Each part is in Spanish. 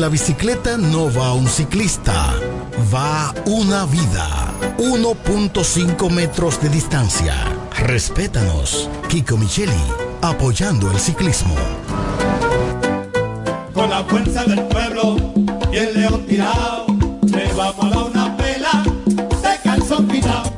La bicicleta no va un ciclista, va una vida. 1.5 metros de distancia. Respétanos. Kiko Micheli, apoyando el ciclismo. Con la fuerza del pueblo y el león tirado,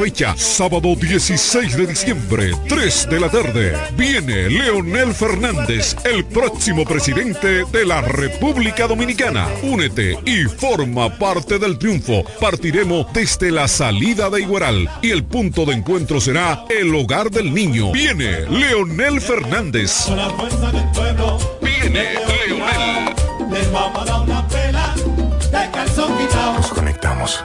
fecha, sábado 16 de diciembre, 3 de la tarde. Viene Leonel Fernández, el próximo presidente de la República Dominicana. Únete y forma parte del triunfo. Partiremos desde la salida de Igueral y el punto de encuentro será el hogar del niño. Viene Leonel Fernández. Con la fuerza del pueblo, Viene Leonel. les vamos a dar una pela de calzón quitado. Nos conectamos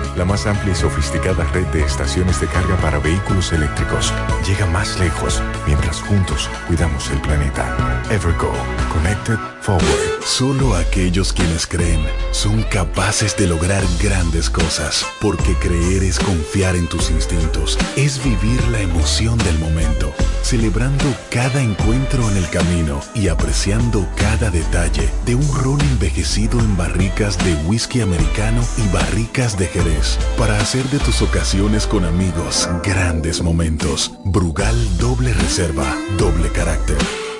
la más amplia y sofisticada red de estaciones de carga para vehículos eléctricos. Llega más lejos mientras juntos cuidamos el planeta. Evergo, Connected Forward. Solo aquellos quienes creen son capaces de lograr grandes cosas, porque creer es confiar en tus instintos, es vivir la emoción del momento, celebrando cada encuentro en el camino y apreciando cada detalle de un ron envejecido en barricas de whisky americano y barricas de Jerez, para hacer de tus ocasiones con amigos grandes momentos. Brugal doble reserva, doble carácter.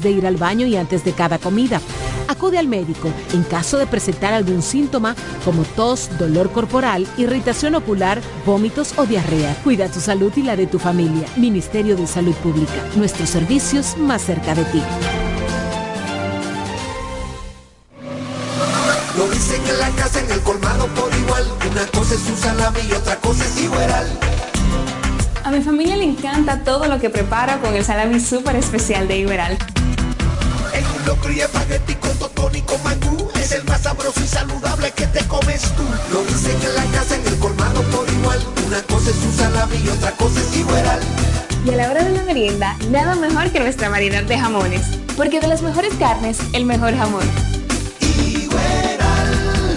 de ir al baño y antes de cada comida. Acude al médico en caso de presentar algún síntoma como tos, dolor corporal, irritación ocular, vómitos o diarrea. Cuida tu salud y la de tu familia. Ministerio de Salud Pública. Nuestros servicios más cerca de ti. Lo dicen en la casa, en el colmado por igual. Una cosa es un salami y otra cosa es igual. A mi familia le encanta todo lo que preparo con el salami súper especial de Iberal. En un locro y espagueti con totón y con mangú. Es el más sabroso y saludable que te comes tú. Lo dicen en la casa, en el colmado por igual. Una cosa es un salami y otra cosa es igual. Y a la hora de la merienda, nada mejor que nuestra variedad de jamones. Porque de las mejores carnes, el mejor jamón.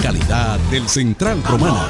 Calidad del Central Romana.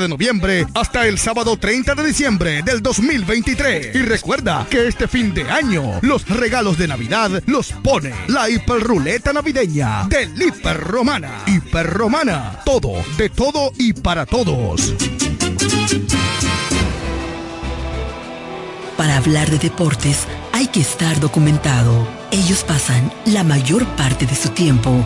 de noviembre hasta el sábado 30 de diciembre del 2023. Y recuerda que este fin de año los regalos de Navidad los pone la hiperruleta navideña del Hiper Romana. Hiper Romana, todo, de todo y para todos. Para hablar de deportes hay que estar documentado. Ellos pasan la mayor parte de su tiempo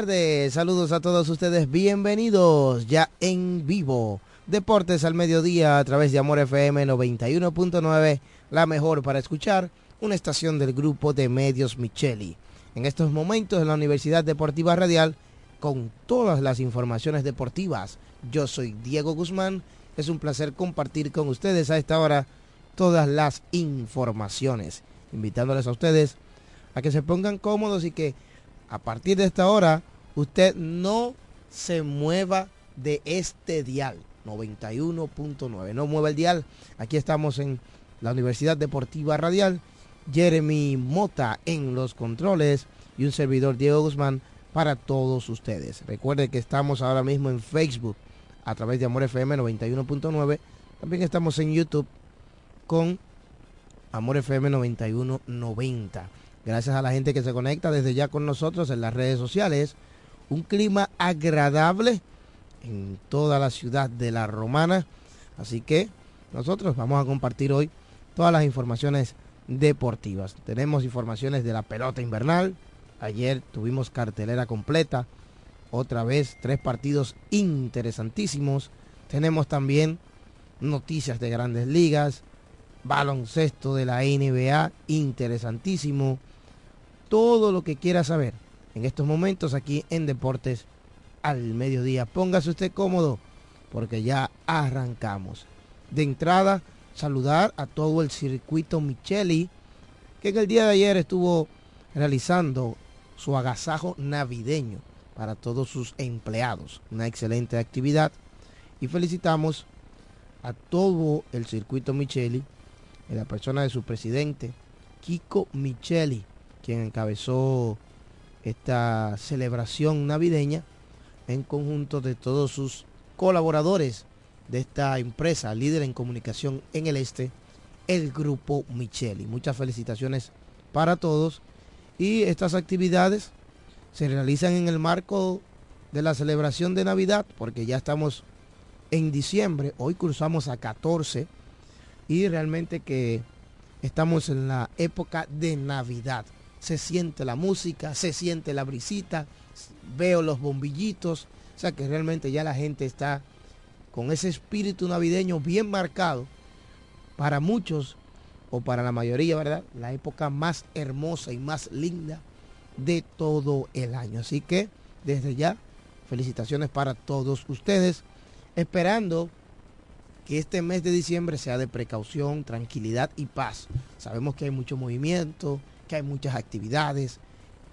Tardes, saludos a todos ustedes, bienvenidos ya en vivo. Deportes al mediodía a través de Amor FM 91.9, la mejor para escuchar, una estación del grupo de medios Micheli. En estos momentos en la Universidad Deportiva Radial con todas las informaciones deportivas. Yo soy Diego Guzmán, es un placer compartir con ustedes a esta hora todas las informaciones, invitándoles a ustedes a que se pongan cómodos y que a partir de esta hora usted no se mueva de este dial 91.9. No mueva el dial. Aquí estamos en la Universidad Deportiva Radial. Jeremy Mota en los controles y un servidor Diego Guzmán para todos ustedes. Recuerde que estamos ahora mismo en Facebook a través de Amor FM 91.9. También estamos en YouTube con Amor FM 9190. Gracias a la gente que se conecta desde ya con nosotros en las redes sociales. Un clima agradable en toda la ciudad de La Romana. Así que nosotros vamos a compartir hoy todas las informaciones deportivas. Tenemos informaciones de la pelota invernal. Ayer tuvimos cartelera completa. Otra vez tres partidos interesantísimos. Tenemos también noticias de grandes ligas. Baloncesto de la NBA interesantísimo todo lo que quiera saber en estos momentos aquí en Deportes al mediodía. Póngase usted cómodo porque ya arrancamos. De entrada, saludar a todo el circuito Micheli que en el día de ayer estuvo realizando su agasajo navideño para todos sus empleados. Una excelente actividad y felicitamos a todo el circuito Micheli en la persona de su presidente, Kiko Micheli quien encabezó esta celebración navideña en conjunto de todos sus colaboradores de esta empresa líder en comunicación en el este, el grupo Micheli. Muchas felicitaciones para todos. Y estas actividades se realizan en el marco de la celebración de Navidad porque ya estamos en diciembre, hoy cruzamos a 14 y realmente que estamos en la época de Navidad se siente la música, se siente la brisita, veo los bombillitos, o sea que realmente ya la gente está con ese espíritu navideño bien marcado. Para muchos o para la mayoría, ¿verdad? La época más hermosa y más linda de todo el año. Así que desde ya, felicitaciones para todos ustedes, esperando que este mes de diciembre sea de precaución, tranquilidad y paz. Sabemos que hay mucho movimiento, que hay muchas actividades,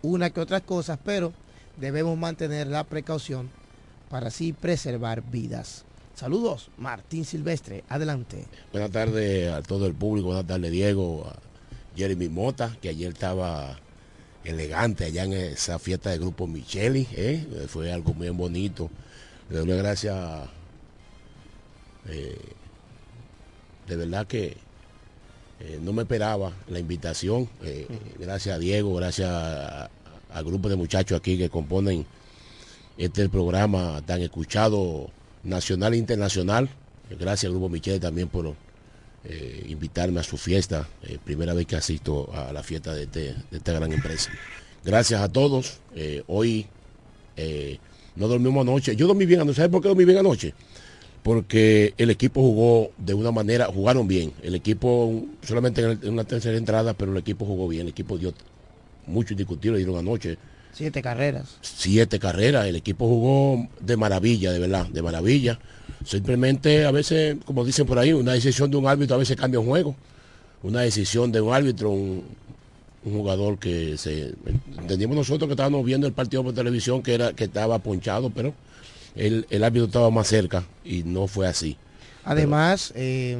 una que otras cosas, pero debemos mantener la precaución para así preservar vidas. Saludos, Martín Silvestre, adelante. Buenas tardes a todo el público, buenas tardes Diego, a Jeremy Mota, que ayer estaba elegante allá en esa fiesta del grupo Micheli, ¿eh? fue algo muy bonito. Le doy gracias, eh, de verdad que eh, no me esperaba la invitación, eh, gracias a Diego, gracias al grupo de muchachos aquí que componen este programa tan escuchado nacional e internacional. Gracias al Grupo Michelle también por eh, invitarme a su fiesta, primera vez que asisto a la fiesta de, este- esta gran empresa. Gracias a todos. Hoy no dormimos anoche. Yo dormí bien anoche. ¿Sabes por qué dormí bien anoche? Porque el equipo jugó de una manera, jugaron bien. El equipo solamente en, una tercera entrada, pero el equipo jugó bien. El equipo dio mucho indiscutible, dieron anoche Siete carreras. siete carreras. El equipo jugó de maravilla, de verdad, de maravilla. Simplemente a veces, como dicen por ahí, una decisión de un árbitro a veces cambia un juego. Una decisión de un árbitro, un, un jugador que se entendimos nosotros que estábamos viendo el partido por televisión que era que estaba ponchado, pero el, el árbitro estaba más cerca y no fue así. Además, eh,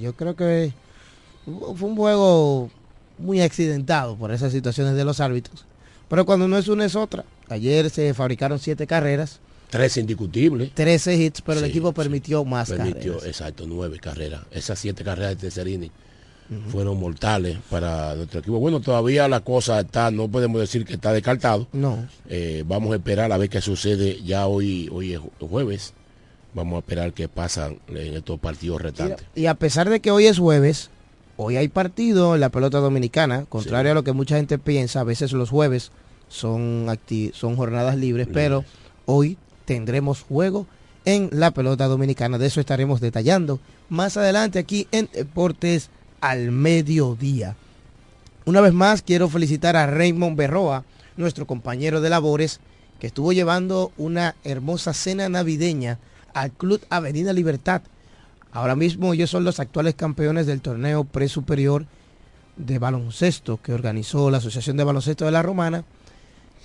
yo creo que fue un juego muy accidentado por esas situaciones de los árbitros. Pero cuando no es una es otra. Ayer se fabricaron siete carreras, Tres indiscutibles. 13 hits, pero el equipo permitió más Permitió, carreras. exacto, nueve carreras. Esas siete carreras de fueron mortales para nuestro equipo. Bueno, todavía la cosa está, no podemos decir que está descartado. No. Eh, vamos a esperar a ver qué sucede ya hoy, hoy es ju- jueves. Vamos a esperar qué pasa en estos partidos restantes. Y a pesar de que hoy es jueves, hoy hay partido en la pelota dominicana, contrario a lo que mucha gente piensa, a veces los jueves son, acti- son jornadas libres, pero hoy tendremos juego en la pelota dominicana. De eso estaremos detallando más adelante aquí en Deportes al Mediodía. Una vez más quiero felicitar a Raymond Berroa, nuestro compañero de labores, que estuvo llevando una hermosa cena navideña al Club Avenida Libertad. Ahora mismo ellos son los actuales campeones del torneo presuperior de baloncesto que organizó la Asociación de Baloncesto de la Romana.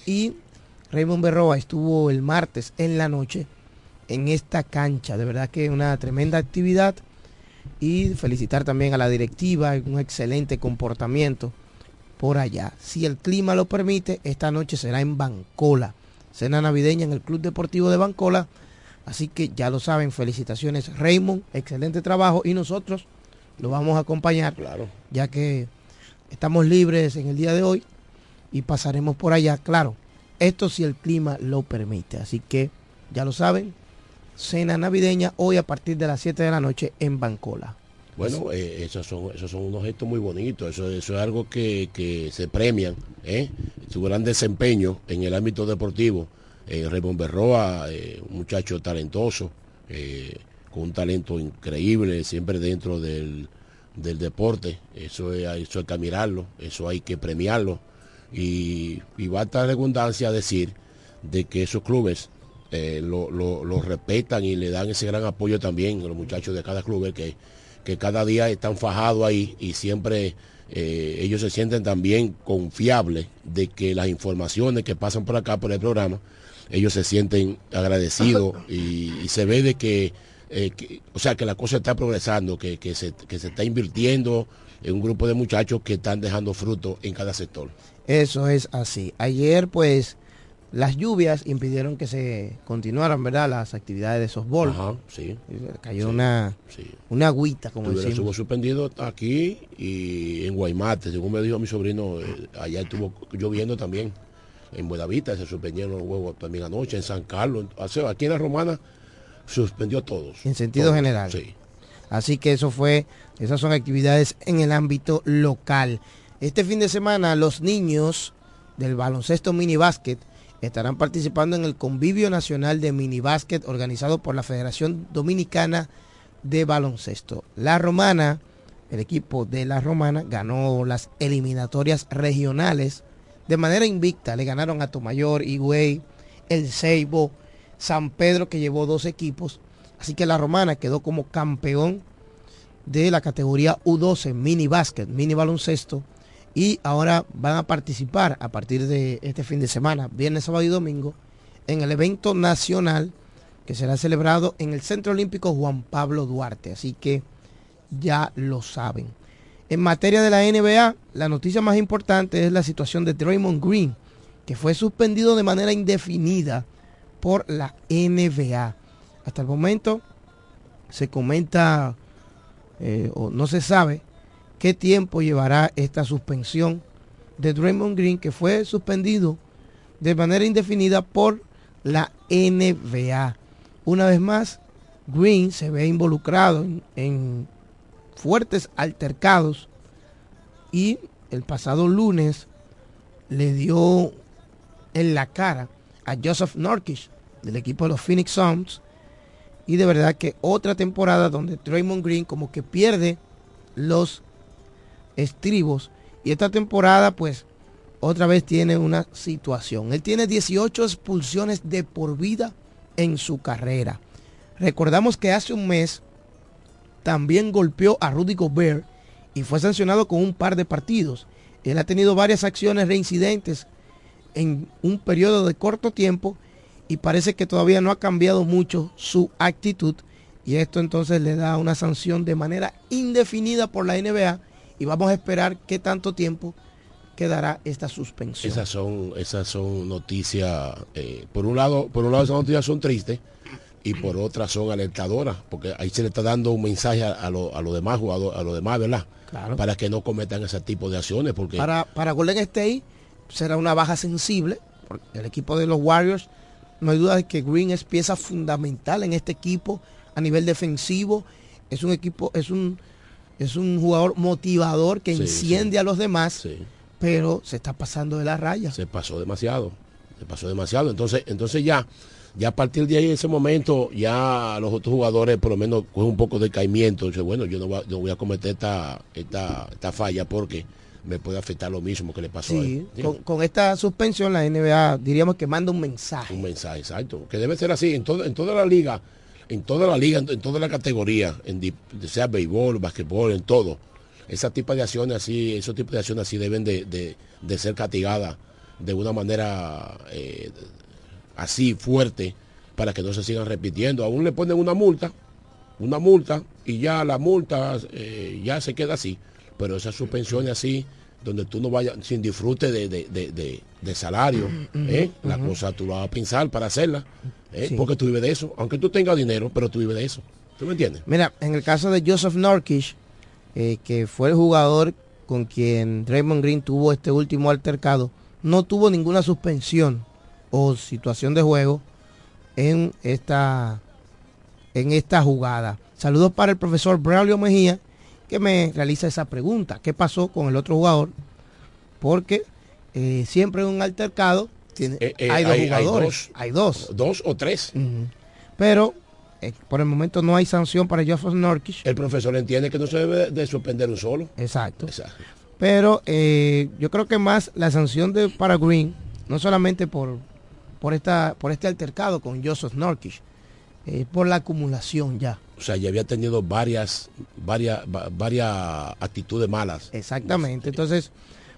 Y Raymond Berroa estuvo el martes en la noche en esta cancha. De verdad que una tremenda actividad. Y felicitar también a la directiva, un excelente comportamiento por allá. Si el clima lo permite, esta noche será en Bancola. Cena navideña en el Club Deportivo de Bancola. Así que ya lo saben, felicitaciones Raymond, excelente trabajo y nosotros lo vamos a acompañar, claro. ya que estamos libres en el día de hoy y pasaremos por allá, claro, esto si el clima lo permite. Así que ya lo saben, cena navideña hoy a partir de las 7 de la noche en Bancola. Bueno, eh, esos, son, esos son unos gestos muy bonitos, eso, eso es algo que, que se premian, ¿eh? su gran desempeño en el ámbito deportivo. Eh, Raymond Berroa, eh, un muchacho talentoso, eh, con un talento increíble, siempre dentro del, del deporte, eso, es, eso hay que admirarlo, eso hay que premiarlo. Y, y basta redundancia decir de que esos clubes eh, lo, lo- lo respetan y le dan ese gran apoyo también a los muchachos de cada club que, que cada día están fajados ahí y siempre eh, ellos se sienten también confiables de que las informaciones que pasan por acá por el programa ellos se sienten agradecidos y, y se ve de que, eh, que- o sea que la cosa está progresando que, que se, que se está invirtiendo en un grupo de muchachos que están dejando fruto en cada sector Eso es así. Ayer, pues, las lluvias impidieron que se continuaran, ¿verdad? Las actividades de softball. Ajá, sí. Cayó Sí, una, sí. una agüita, como Estuvo- decimos. estuvo suspendido aquí y en Guaymate, según me dijo mi sobrino, eh, allá estuvo lloviendo también. En Buenavista se suspendieron los huevos también anoche, en San Carlos, sea, aquí en la Romana suspendió a todos. En sentido Todos, general. Sí. Así que eso fue, esas son actividades en el ámbito local. Este fin de semana los niños del baloncesto mini básquet estarán participando en el convivio nacional de mini básquet organizado por la Federación Dominicana de Baloncesto. La Romana el equipo de la Romana ganó las eliminatorias regionales de manera invicta. Le ganaron a Tomayor, Higüey, El Ceibo, San Pedro, que llevó dos equipos. Así que la Romana quedó como campeón de la categoría U12, mini básquet, mini baloncesto. Y ahora van a participar a partir de este fin de semana, viernes, sábado y domingo, en el evento nacional que será celebrado en el Centro Olímpico Juan Pablo Duarte. Así que ya lo saben. En materia de la NBA, la noticia más importante es la situación de Draymond Green, que fue suspendido de manera indefinida por la NBA. Hasta el momento se comenta eh, o no se sabe qué tiempo llevará esta suspensión de Draymond Green, que fue suspendido de manera indefinida por la NBA. Una vez más, Green se ve involucrado en fuertes altercados y el pasado lunes le dio en la cara a Joseph Norkish del equipo de los Phoenix Suns y de verdad que otra temporada donde Draymond Green como que pierde los estribos y esta temporada pues otra vez tiene una situación. Él tiene 18 expulsiones de por vida en su carrera. Recordamos que hace un mes también golpeó a Rudy Gobert y fue sancionado con un par de partidos. Él ha tenido varias acciones reincidentes en un periodo de corto tiempo y parece que todavía no ha cambiado mucho su actitud y esto entonces le da una sanción de manera indefinida por la NBA y vamos a esperar qué tanto tiempo quedará esta suspensión. Esas son, esas son noticias, eh, por un lado, por un lado esas noticias son tristes, y por otra son alentadoras, porque ahí se le está dando un mensaje a, los demás jugadores, a los demás, ¿verdad? Para que no cometan ese tipo de acciones. Porque... Para, para Golden State será una baja sensible, porque el equipo de los Warriors, no hay duda de que Green es pieza fundamental en este equipo a nivel defensivo, es un equipo, es un, es un jugador motivador que enciende a los demás, pero se está pasando de la raya. Se pasó demasiado, se pasó demasiado, entonces, entonces ya ya a partir de ahí, ese momento, ya los otros jugadores por lo menos cogen un poco de caimiento. Dice, bueno, yo no voy a, cometer esta, esta, falla porque me puede afectar lo mismo que le pasó a él. Con, esta suspensión la NBA diríamos que manda un mensaje. Un mensaje, exacto. Que debe ser así en, todo, en toda la liga, en toda la liga, en, toda la categoría, en, sea béisbol, basquetbol, en todo. Ese tipo de acciones así, esos tipos de acciones así deben de, ser castigadas de una manera eh, así fuerte para que no se sigan repitiendo. Aún le ponen una multa, una multa y ya la multa eh, ya se queda así. Pero esas suspensiones así, donde tú no vayas sin disfrute de, salario, ¿eh? la cosa tú vas a pensar para hacerla, ¿eh? porque tú vives de eso. Aunque tú tengas dinero, pero tú vives de eso. ¿Tú me entiendes? Mira, en el caso de Joseph Norkish, que fue el jugador con quien Draymond Green tuvo este último altercado, no tuvo ninguna suspensión o situación de juego en esta, en esta jugada. Saludos para el profesor Braulio Mejía, que me realiza esa pregunta. ¿Qué pasó con el otro jugador? Porque eh, siempre en un altercado tiene, eh, eh, hay dos jugadores. Hay dos, dos. o tres. Pero por el momento no hay sanción para Joseph Norkish. El profesor entiende que no se debe de suspender un solo. Exacto. Pero yo creo que más la sanción de para Green, no solamente por por, esta, por este altercado con Joseph Norkish, por la acumulación ya. O sea, ya había tenido varias, varias, varias actitudes malas. Exactamente. Entonces,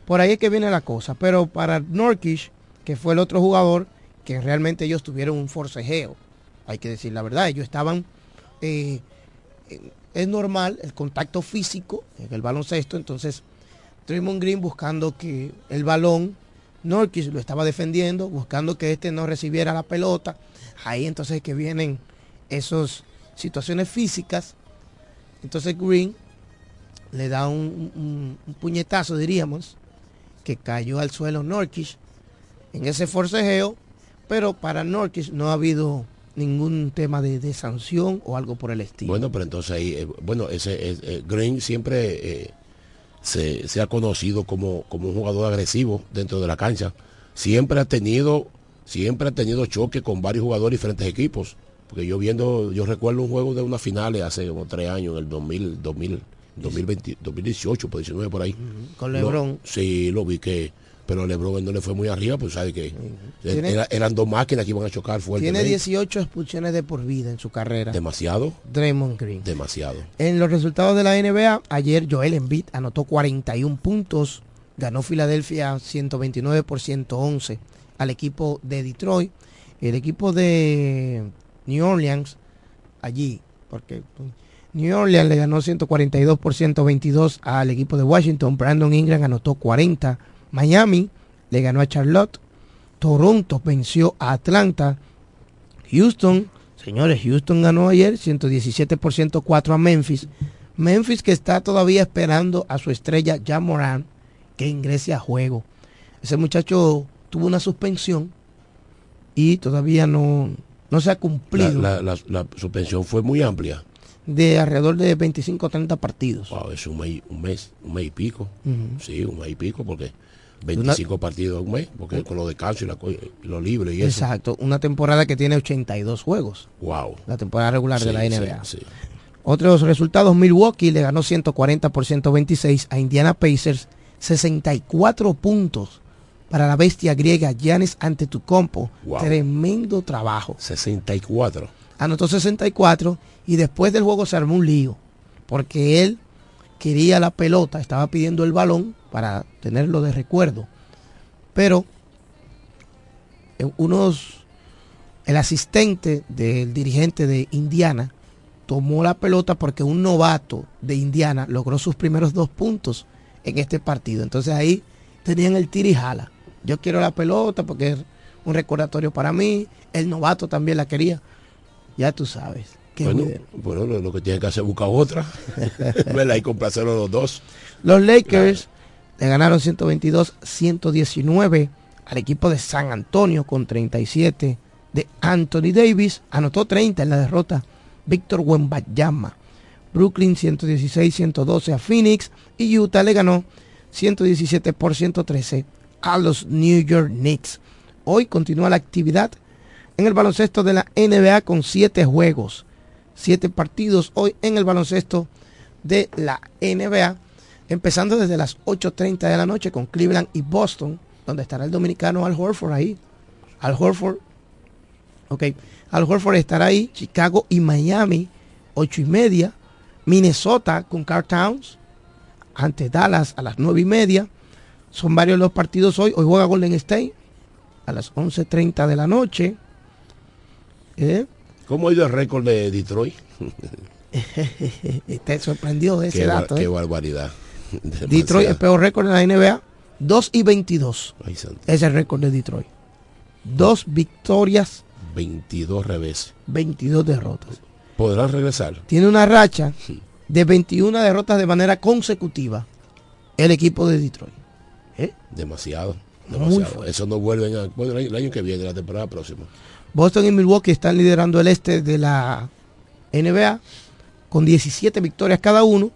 por ahí es que viene la cosa. Pero para Norkish, que fue el otro jugador, que realmente ellos tuvieron un forcejeo. Hay que decir la verdad. Ellos estaban. Eh, es normal el contacto físico en el baloncesto. Entonces, Draymond Green buscando que el balón Norquis lo estaba defendiendo, buscando que este no recibiera la pelota. Ahí entonces que vienen esas situaciones físicas. Entonces Green le da un, puñetazo, diríamos, que cayó al suelo Norkish en ese forcejeo, pero para Norkish no ha habido ningún tema de, sanción o algo por el estilo. Bueno, pero entonces ahí, eh, bueno, ese eh, Green siempre eh, se, ha conocido como, como, un jugador agresivo dentro de la cancha. Siempre ha tenido, siempre ha tenido choque con varios jugadores de diferentes equipos. Porque yo viendo, yo recuerdo un juego de una finales hace como tres años, en el 2000, 2020, 2018, por 19 por ahí. Con LeBron. sí, lo vi que, pero LeBron no le fue muy arriba, pues sabe que Tiene- era- eran dos máquinas que iban a chocar Tiene fuertemente. 18 expulsiones de por vida en su carrera. Demasiado, Draymond Green. demasiado. En los resultados de la NBA, ayer Joel Embiid anotó 41 puntos, ganó Filadelfia 129 por 111 al equipo de Detroit. El equipo de New Orleans, allí, porque New Orleans le ganó 142 por 122 al equipo de Washington. Brandon Ingram anotó 40. Miami le ganó a Charlotte. Toronto venció a Atlanta. Houston, señores, Houston ganó ayer 117 por 104 a Memphis. Memphis que está todavía esperando a su estrella Jamoran que ingrese a juego. Ese muchacho tuvo una suspensión y todavía no, no se ha cumplido la- la- la suspensión fue muy amplia. de alrededor de 25 o 30 partidos. Wow, es un mes, un mes, un mes y pico. Sí, un mes y pico, porque 25 partidos en un mes, porque con los descansos y lo libre y eso. Exacto, una temporada que tiene 82 juegos, Wow. la temporada regular de la sí, NBA. sí. Otros resultados, Milwaukee le ganó 140 por 126 a Indiana Pacers, 64 puntos para la bestia griega Giannis Antetokounmpo. Wow. Tremendo trabajo. 64. Anotó 64 y después del juego se armó un lío, porque él quería la pelota, estaba pidiendo el balón para tenerlo de recuerdo. Pero eh, unos el asistente del dirigente de Indiana tomó la pelota porque un novato de Indiana logró sus primeros dos puntos en este partido. Entonces ahí tenían el tira y jala. Yo quiero la pelota porque es un recordatorio para mí. El novato también la quería. Ya tú sabes. Qué Bueno, bueno. lo, que tiene que hacer es buscar otra. ¿Verdad? Y complacerlo los dos. Los Lakers le ganaron 122-119 al equipo de San Antonio con 37 de Anthony Davis. Anotó 30 en la derrota Víctor Wembanyama. Brooklyn 116-112 a Phoenix y Utah le ganó 117 por 113 a los New York Knicks. Hoy continúa la actividad en el baloncesto de la NBA con 7 juegos, 7 partidos hoy en el baloncesto de la NBA, empezando desde las 8.30 de la noche con Cleveland y Boston, donde estará el dominicano Al Horford ahí. Al Horford, ok, Al Horford estará ahí, Chicago y Miami, 8 y media, Minnesota con Carl Towns, ante Dallas a las 9 y media. Son varios los partidos hoy. Hoy juega Golden State a las 11.30 de la noche. ¿Eh? ¿Cómo ha ido el récord de Detroit? Te sorprendió de ese qué, dato. qué ¿eh? barbaridad. Detroit, el peor récord en la NBA, 2 y 22. Ay. Es el récord de Detroit. Dos victorias, 22 reveses. 22 derrotas. ¿Podrán regresar? Tiene una racha de 21 derrotas de manera consecutiva el equipo de Detroit. ¿Eh? Demasiado. Demasiado. Eso no vuelven a, bueno, el año- el año que viene, la temporada próxima. Boston y Milwaukee están liderando el este de la NBA con 17 victorias cada uno.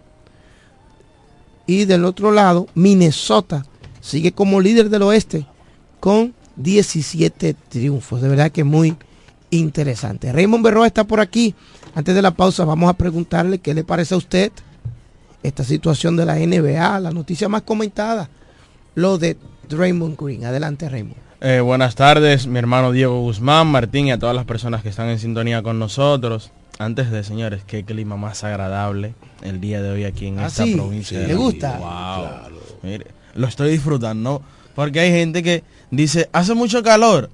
Y del otro lado, Minnesota sigue como líder del oeste con 17 triunfos. De verdad que es muy interesante. Raymond Berroa está por aquí. Antes de la pausa vamos a preguntarle qué le parece a usted esta situación de la NBA, la noticia más comentada, lo de Raymond Green. Adelante Raymond. Eh, buenas tardes, mi hermano Diego Guzmán, Martín y a todas las personas que están en sintonía con nosotros. Antes de, señores, qué clima más agradable el día de hoy aquí en Ah, esta sí, provincia. ¿le gusta? Wow. Mire, lo estoy disfrutando, porque hay gente que dice, hace mucho calor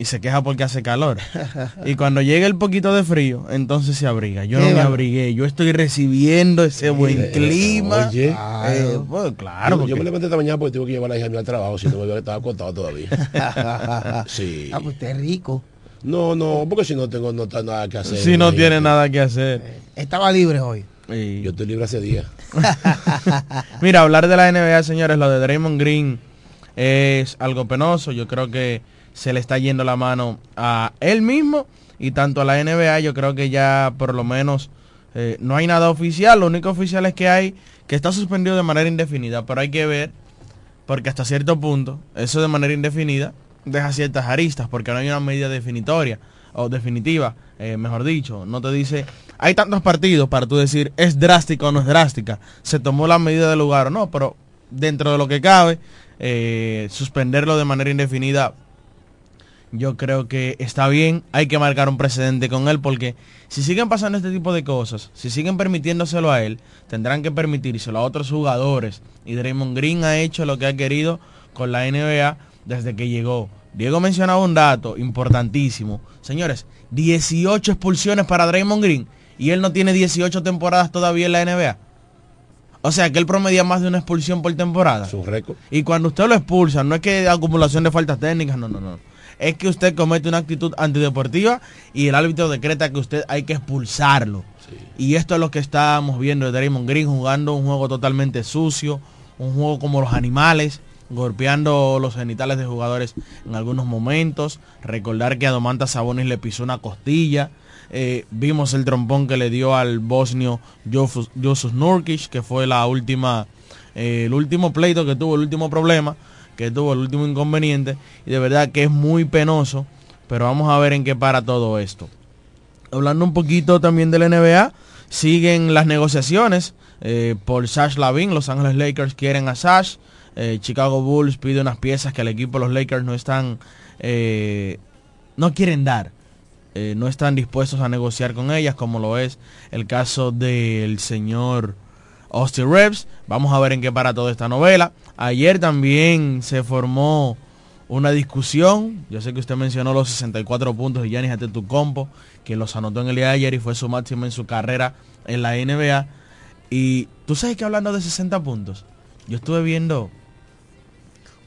y se queja porque hace calor. y cuando llega el poquito de frío, entonces se abriga. Yo no me abrigué, yo estoy recibiendo ese buen Eh, clima. Oye, Eh, bueno, claro, yo, yo porque- me levanté esta mañana porque tuve que llevar a la hija mía al trabajo, si no me estaba acostado todavía. sí. Ah, pues usted es rico. No, no, porque si no tengo no, está nada que hacer. si no imagínate. tiene nada que hacer. Estaba libre hoy. Y- Yo estoy libre hace días. Mira, hablar de la NBA, señores, lo de Draymond Green es algo penoso. Yo creo que se le está yendo la mano a él mismo y tanto a la NBA. Yo creo que ya por lo menos eh, no hay nada oficial. Lo único oficial es que hay que está suspendido de manera indefinida, pero hay que ver porque hasta cierto punto eso de manera indefinida deja ciertas aristas porque no hay una medida definitoria. o definitiva, eh, mejor dicho, no te dice, hay tantos partidos para tú decir, es drástica o no es drástica, se tomó la medida del lugar o no, pero dentro de lo que cabe, eh, suspenderlo de manera indefinida yo creo que está bien, hay que marcar un precedente con él porque si siguen pasando este tipo de cosas, si siguen permitiéndoselo a él, tendrán que permitírselo a otros jugadores. Y Draymond Green ha hecho lo que ha querido con la NBA desde que llegó. Diego mencionaba un dato importantísimo. Señores, 18 expulsiones para Draymond Green y él no tiene 18 temporadas todavía en la NBA. O sea que él promedia más de una expulsión por temporada. Su récord. Y cuando usted lo expulsa, no es que acumulación de faltas técnicas, no, no, no es que usted comete una actitud antideportiva y el árbitro decreta que usted hay que expulsarlo. Y esto es lo que estábamos viendo de Draymond Green jugando un juego totalmente sucio, un juego como los animales, golpeando los genitales de jugadores en algunos momentos. Recordar que a Domantas Sabonis le pisó una costilla. Eh, vimos el trompón que le dio al bosnio Josus Nurkic, que fue la última, eh, el último pleito que tuvo, el último problema que tuvo el último inconveniente y de verdad que es muy penoso, pero vamos a ver en qué para todo esto. Hablando un poquito también del NBA, siguen las negociaciones eh, por Sash Lavin, Los Ángeles Lakers quieren a Sash, eh, Chicago Bulls pide unas piezas que el equipo los Lakers no están, eh, no quieren dar. no están dispuestos a negociar con ellas, como lo es el caso del señor Austin Reeves. Vamos a ver en qué para toda esta novela. Ayer también se formó una discusión. Yo sé que usted mencionó los 64 puntos de Giannis Antetokounmpo, que los anotó en el día de ayer y fue su máximo en su carrera en la NBA. Y tú sabes que hablando de 60 puntos, yo estuve viendo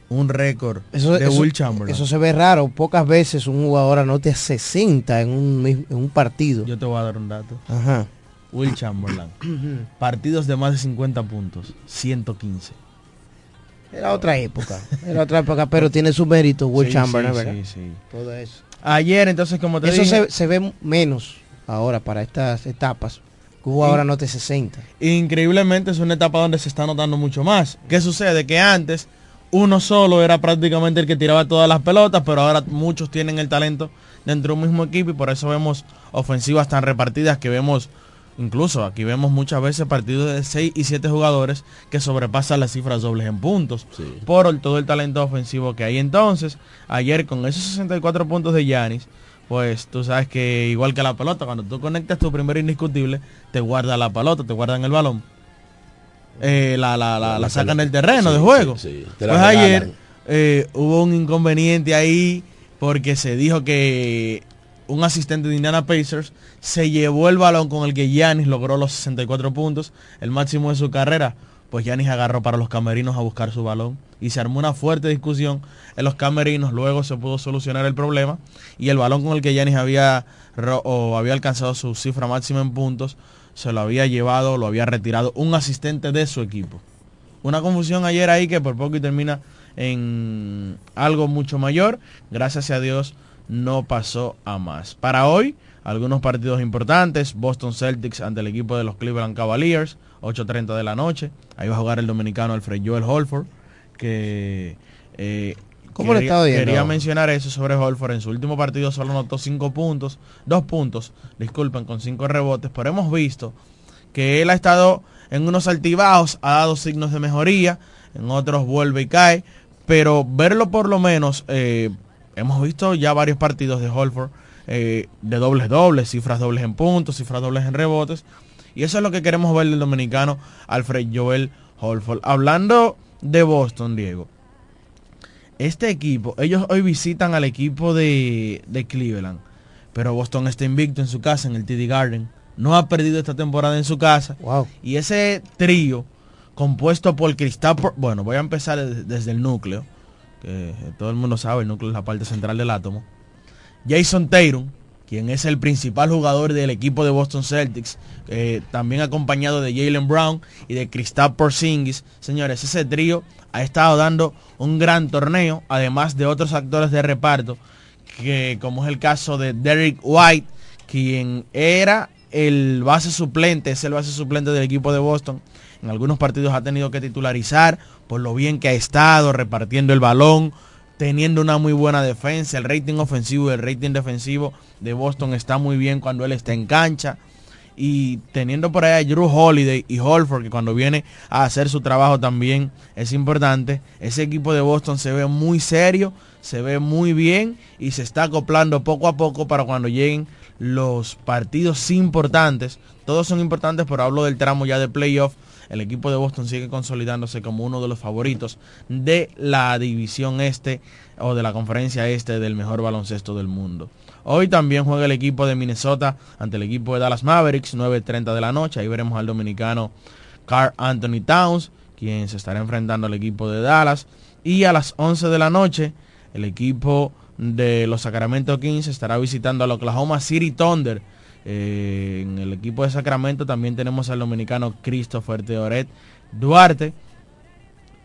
un récord de Will Chamberlain. Eso se ve raro. Pocas veces un jugador anote 60 en un, en un partido. Yo te voy a dar un dato. Ajá. Will Chamberlain. Partidos de más de 50 puntos, 115. Era otra época, era otra época, pero tiene su mérito Will Chamberlain, ¿verdad? Sí, sí. Todo eso. Ayer, entonces, como te eso dije... se, ve menos ahora para estas etapas. Cuba ahora note 60. Increíblemente es una etapa donde se está notando mucho más. ¿Qué sucede? Que antes uno solo era prácticamente el que tiraba todas las pelotas, pero ahora muchos tienen el talento dentro de un mismo equipo y por eso vemos ofensivas tan repartidas que vemos Incluso aquí vemos muchas veces partidos de 6 y 7 jugadores que sobrepasan las cifras dobles en puntos por todo el talento ofensivo que hay. Entonces, ayer con esos 64 puntos de Yanis, pues tú sabes que igual que la pelota, cuando tú conectas tu primer indiscutible, te guarda la pelota, te guardan el balón. Eh, la, la, la, sacan del terreno de juego. pues ayer eh, hubo un inconveniente ahí porque se dijo que un asistente de Indiana Pacers, se llevó el balón con el que Yanis logró los 64 puntos, el máximo de su carrera. Pues Yanis agarró para los camerinos a buscar su balón y se armó una fuerte discusión en los camerinos. Luego se pudo solucionar el problema y el balón con el que Yanis había, o había alcanzado su cifra máxima en puntos se lo había llevado, lo había retirado un asistente de su equipo. Una confusión ayer ahí que por poco y termina en algo mucho mayor. Gracias a Dios no pasó a más. Para hoy, algunos partidos importantes. Boston Celtics ante el equipo de los Cleveland Cavaliers, 8.30 de la noche. Ahí va a jugar el dominicano Alfred Joel Holford, que... Eh, ¿Cómo quería, le Quería mencionar eso sobre Holford. En su último partido solo anotó 5 puntos, 2 puntos, disculpen, con 5 rebotes, pero hemos visto que él ha estado en unos altibajos, ha dado signos de mejoría, en otros vuelve y cae, pero verlo por lo menos eh, hemos visto ya varios partidos de Holford eh, de dobles dobles, cifras dobles en puntos, cifras dobles en rebotes. Y eso es lo que queremos ver del dominicano Alfred Joel Holford. Hablando de Boston, Diego. Este equipo, ellos hoy visitan al equipo de, de Cleveland. Pero Boston está invicto en su casa, en el TD Garden. No ha perdido esta temporada en su casa. Y ese trío, compuesto por Cristal, bueno, voy a empezar desde el núcleo que todo el mundo sabe, el núcleo es la parte central del átomo. Jason Tatum, quien es el principal jugador del equipo de Boston Celtics, eh, también acompañado de Jalen Brown y de Kristaps Porzingis. Señores, ese trío ha estado dando un gran torneo, además de otros actores de reparto, que como es el caso de Derek White, quien era el base suplente, es el base suplente del equipo de Boston. En algunos partidos ha tenido que titularizar por lo bien que ha estado repartiendo el balón, teniendo una muy buena defensa. El rating ofensivo y el rating defensivo de Boston está muy bien cuando él está en cancha. Y teniendo por ahí a Drew Holiday y Holford, que cuando viene a hacer su trabajo también es importante. Ese equipo de Boston se ve muy serio, se ve muy bien y se está acoplando poco a poco para cuando lleguen los partidos importantes. Todos son importantes, pero hablo del tramo ya de playoff el equipo de Boston sigue consolidándose como uno de los favoritos de la división este o de la conferencia este del mejor baloncesto del mundo. Hoy también juega el equipo de Minnesota ante el equipo de Dallas Mavericks, 9.30 de la noche. Ahí veremos al dominicano Carl Anthony Towns, quien se estará enfrentando al equipo de Dallas. Y a las 11 de la noche, el equipo de los Sacramento Kings estará visitando al Oklahoma City Thunder eh, en el equipo de Sacramento también tenemos al dominicano Christopher Teoret Duarte.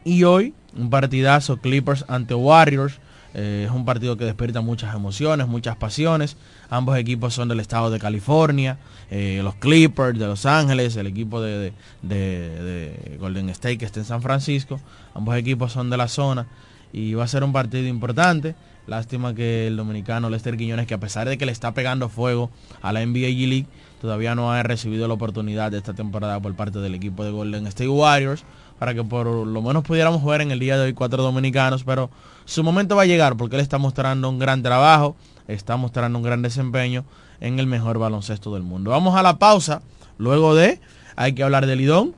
Y hoy un partidazo Clippers ante Warriors. Eh, es un partido que despierta muchas emociones, muchas pasiones. Ambos equipos son del estado de California. Eh, los Clippers de Los Ángeles, el equipo de, de, Golden State que está en San Francisco. Ambos equipos son de la zona y va a ser un partido importante. Lástima que el dominicano Lester Quiñones, que a pesar de que le está pegando fuego a la NBA G League, todavía no ha recibido la oportunidad de esta temporada por parte del equipo de Golden State Warriors para que por lo menos pudiéramos jugar en el día de hoy cuatro dominicanos, pero su momento va a llegar porque él está mostrando un gran trabajo, está mostrando un gran desempeño en el mejor baloncesto del mundo. Vamos a la pausa, luego de hay que hablar del Lidón,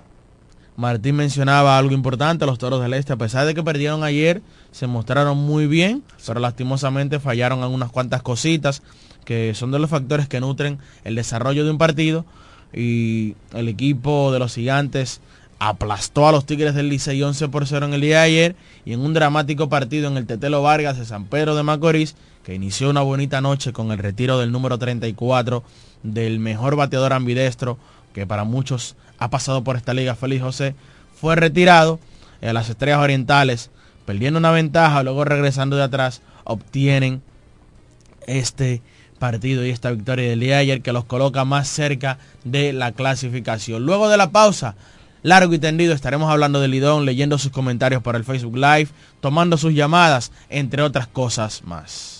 Martín mencionaba algo importante, los Toros del Este, a pesar de que perdieron ayer, se mostraron muy bien, pero lastimosamente fallaron en unas cuantas cositas que son de los factores que nutren el desarrollo de un partido. Y el equipo de los gigantes aplastó a los Tigres del Licey 11 por 0 en el día de ayer y en un dramático partido en el Tetelo Vargas de San Pedro de Macorís que inició una bonita noche con el retiro del número 34 del mejor bateador ambidestro que para muchos ha pasado por esta liga, Félix José, fue retirado. en las Estrellas Orientales, perdiendo una ventaja, luego regresando de atrás, obtienen este partido y esta victoria del día de ayer que los coloca más cerca de la clasificación. Luego de la pausa, largo y tendido, estaremos hablando del Lidón, leyendo sus comentarios para el Facebook Live, tomando sus llamadas, entre otras cosas más.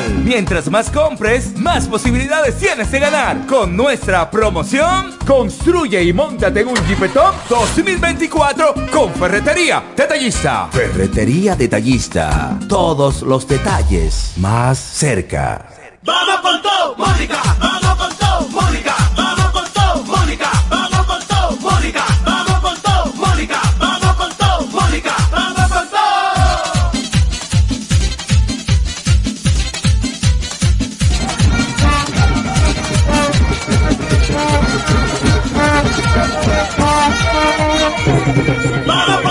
Mientras más compres, más posibilidades tienes de ganar. Con nuestra promoción, construye y montate en un Jeepetop 2024 con Ferretería Detallista. Ferretería Detallista. Todos los detalles más cerca. ¡Vamos con todo, Mónica! ¡Vamos con todo, ¡Vamos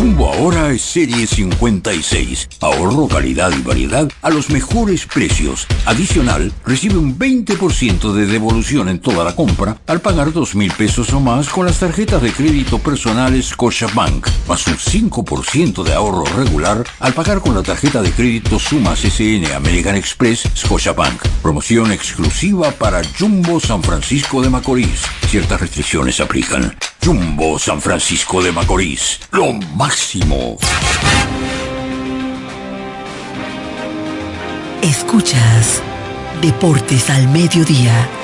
Jumbo ahora es serie 56. Ahorro, calidad y variedad a los mejores precios. Adicional, recibe un 20% de devolución en toda la compra al pagar 2 mil pesos o más con las tarjetas de crédito personales Scotiabank, más un 5% de ahorro regular al pagar con la tarjeta de crédito Sumas SN American Express Scotiabank. Promoción exclusiva para Jumbo San Francisco de Macorís. Ciertas restricciones aplican. Jumbo San Francisco de Macorís. Máximo. Escuchas Deportes al Mediodía.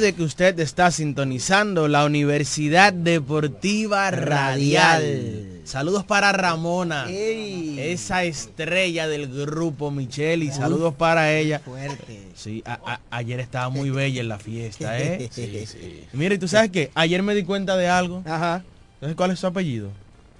Recuerde que usted está sintonizando la Universidad Deportiva Radial. Saludos para Ramona, esa estrella del grupo Micheli. Saludos para ella. Sí, a- a- ayer estaba muy bella en la fiesta, ¿eh? Sí, sí. Mire, ¿tú sabes qué? Ayer me di cuenta de algo. Ajá. ¿Sabes cuál es su apellido?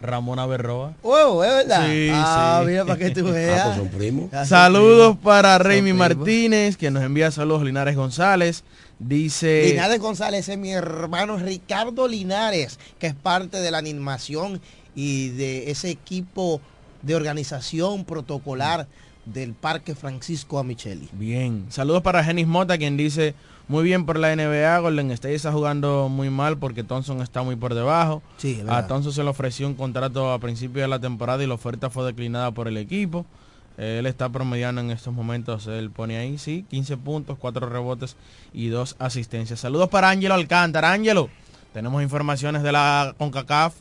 Ramona Berroa. Huevo, es verdad. Sí, ah, sí. mira para que tú veas. Ah, pues son primos. Ya son Saludos para primos. Martínez, que nos envía saludos Linares González. Dice... Linares González es mi hermano Ricardo Linares, que es parte de la animación y de ese equipo de organización protocolar del Parque Francisco Amicheli. Bien. Saludos para Genis Mota, quien dice, muy bien por la NBA, Golden State está jugando muy mal porque Thompson está muy por debajo. Sí, a. Thompson se le ofreció un contrato a principio de la temporada y la oferta fue declinada por el equipo. Él está promediando en estos momentos, él pone ahí, sí, 15 puntos, 4 rebotes y 2 asistencias. Saludos para Ángelo Alcántara. Ángelo, tenemos informaciones de la CONCACAF.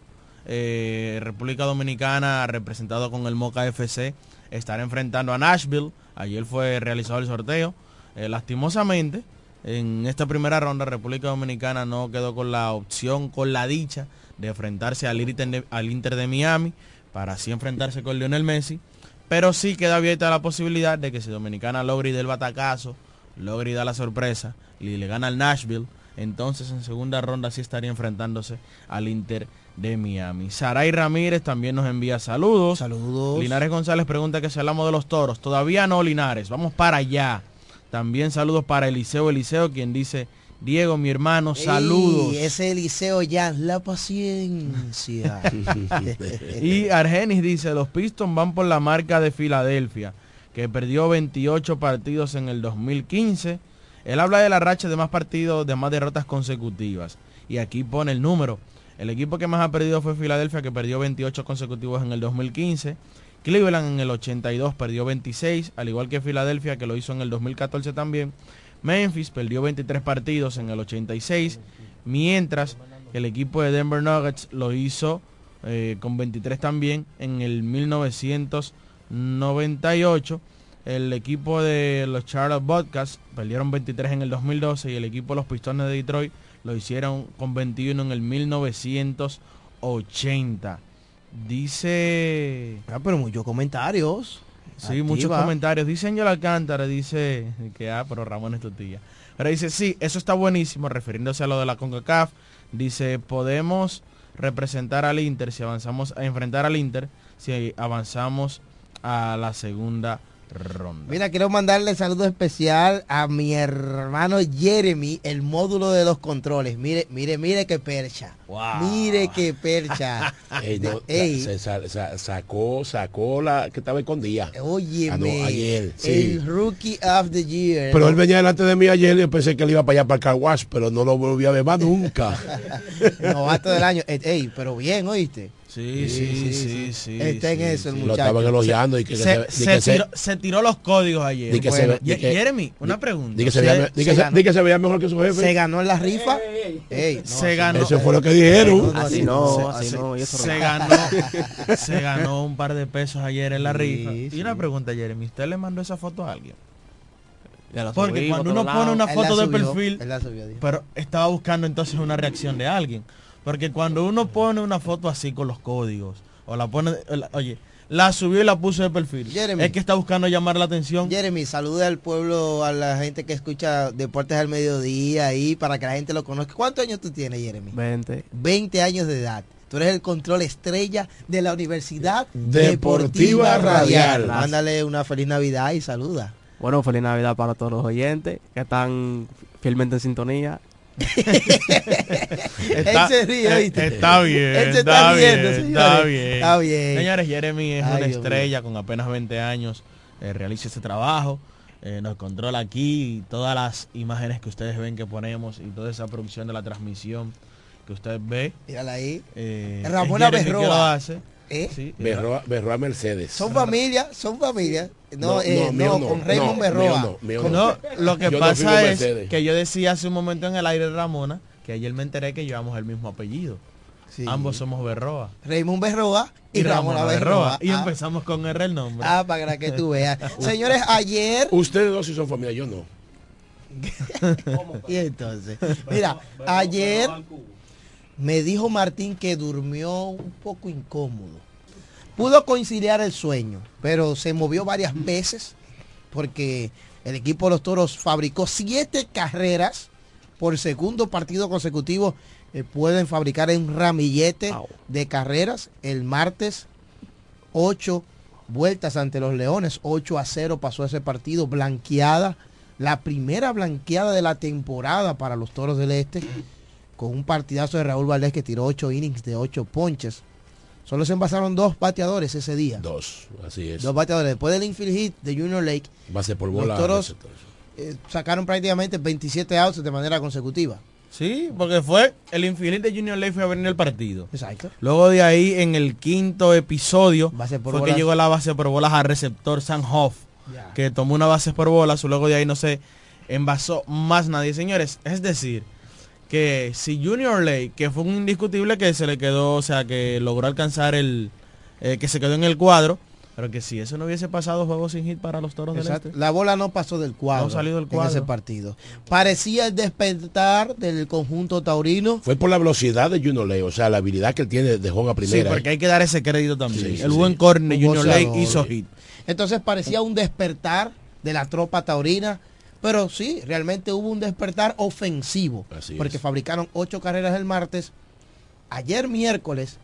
eh, República Dominicana, representado con el Moca FC, estará enfrentando a Nashville. Ayer fue realizado el sorteo. Eh, lastimosamente, en esta primera ronda, República Dominicana no quedó con la opción, con la dicha de enfrentarse al Inter de, al Inter de Miami para así enfrentarse con Lionel Messi. Pero sí queda abierta la posibilidad de que si Dominicana logra ir del batacazo, logra ir la sorpresa y le gana al Nashville, entonces en segunda ronda sí estaría enfrentándose al Inter de Miami. Saray Ramírez también nos envía saludos. Saludos. Linares González pregunta que si hablamos de los toros. Todavía no, Linares. Vamos para allá. También saludos para Eliseo Eliseo, quien dice, Diego, mi hermano, saludos. Ey, ese Eliseo ya, la paciencia. Y Argenis dice, los Pistons van por la marca de Filadelfia, que perdió 28 partidos en el 2015. Él habla de la racha de más partidos, de más derrotas consecutivas. Y aquí pone el número. El equipo que más ha perdido fue Filadelfia, que perdió 28 consecutivos en el 2015. Cleveland en el 82 perdió 26, al igual que Filadelfia, que lo hizo en el 2014 también. Memphis perdió 23 partidos en el 86, mientras el equipo de Denver Nuggets lo hizo eh, con 23 también en el 1998. El equipo de los Charlotte Bobcats perdieron 23 en el 2012 y el equipo de los Pistones de Detroit lo hicieron con 21 en el 1980. Dice... Ah, pero muchos comentarios. Sí, muchos comentarios. Dice Ángel Alcántara, dice que, ah, pero Ramón es tu tía. Pero dice, sí, eso está buenísimo, refiriéndose a lo de la CONCACAF. Dice, podemos representar al Inter si avanzamos a enfrentar al Inter, si avanzamos a la segunda ronda. Mira, quiero mandarle saludo especial a mi hermano Jeremy, el módulo de los controles. Mire, mire, mire qué percha. Mire qué percha. Ey, no, Ey. se- sa- sa- sacó, sacó la que estaba escondida. Óyeme, Ah, no, ayer, sí. el Rookie of the Year. Pero él venía delante de mí ayer y yo pensé que él iba para allá para el car wash, pero no lo volví a ver más nunca. Novato del año. Eh, Ey, pero bien, ¿oíste? Sí, sí, sí, sí. Está en sí, eso el sí. Lo muchacho. estaban elogiando y que, se, que se di que se- tiró, se tiró los códigos ayer. Jeremy, una pregunta. di que se Se- veía me- di que se se- ganó- di que se veía mejor que su jefe. Se ganó en la rifa. Ey, no, se ganó. Eso fue lo que dijeron. Así no, se, así no, y eso se ganó se ganó un par de pesos ayer en la rifa y una pregunta Jeremy ¿usted le mandó esa foto a alguien? Porque cuando uno pone una foto de perfil pero estaba buscando entonces una reacción de alguien porque cuando uno pone una foto así con los códigos o la pone la- oye la subió y la puso de perfil Jeremy. es que está buscando llamar la atención Jeremy, saluda al pueblo, a la gente que escucha Deportes al Mediodía ahí para que la gente lo conozca. ¿Cuántos años tú tienes, Jeremy? 20. 20 años de edad. Tú eres el control estrella de la Universidad Deportiva Radial. Mándale una feliz Navidad y saluda. Bueno, feliz Navidad para todos los oyentes que están fielmente en sintonía. Está, Él se ríe, ¿viste? está bien, Él se está, está bien, está señores. bien. Está bien. Señores, Jeremy es Ay, una Dios estrella con apenas 20 años, eh, realiza ese trabajo, eh, nos controla aquí y todas las imágenes que ustedes ven que ponemos y toda esa producción de la transmisión que usted ve. Mírala ahí. eh, Ramona Berroa. hace. ¿Eh? Sí, Berroa, Berroa Mercedes. Son familia, son familia. No, No, eh, no, con Raymond no, Berroa. no, mío Con- No, lo que Yo pasa es Mercedes. que yo decía hace un momento en el aire Ramona que ayer me enteré que llevamos el mismo apellido. Sí. Ambos somos Berroa. Raymond Berroa y, Ramona Berroa. Y Ah, empezamos con R el nombre. Ah, para que tú veas. Señores, ayer... Ustedes dos sí son familia, yo no. y entonces, mira, ayer me dijo Martín que durmió un poco incómodo. Pudo conciliar el sueño, pero se movió varias veces porque el equipo de los toros fabricó siete carreras por segundo partido consecutivo eh, pueden fabricar un ramillete de carreras. El martes, 8 vueltas ante los Leones, 8 a 0 pasó ese partido, blanqueada, la primera blanqueada de la temporada para los Toros del Este, con un partidazo de Raúl Valdés que tiró 8 innings de 8 ponches. Solo se envasaron dos bateadores ese día. Dos, así es. Dos bateadores. Después del infield hit de Junior Lake, Base por los bola. Toros base- eh, sacaron prácticamente 27 outs de manera consecutiva. Sí, porque fue el infinito de Junior Lake fue a venir el partido. Exacto. Luego de ahí, en el quinto episodio, Base por fue bolas. que llegó la base por bolas al receptor San Hoff, que tomó una base por bolas. Luego de ahí no se envasó más nadie. Señores, es decir, que si Junior Lake, que fue un indiscutible que se le quedó, o sea, que logró alcanzar el, eh, que se quedó en el cuadro, pero que si eso no hubiese pasado, juego sin hit para los toros Exacto. del Este. La bola no pasó del cuadro, No salió del en cuadro. ese partido. Parecía el despertar del conjunto taurino. Fue por la velocidad de Juno Ley, o sea, la habilidad que él tiene de juego a Sí, primera. porque hay que dar ese crédito también. Sí, sí, el sí. buen corner Junior Lake gozador. hizo hit. Entonces parecía un despertar de la tropa taurina, pero sí, realmente hubo un despertar ofensivo, Así porque es. fabricaron ocho carreras el martes. Ayer miércoles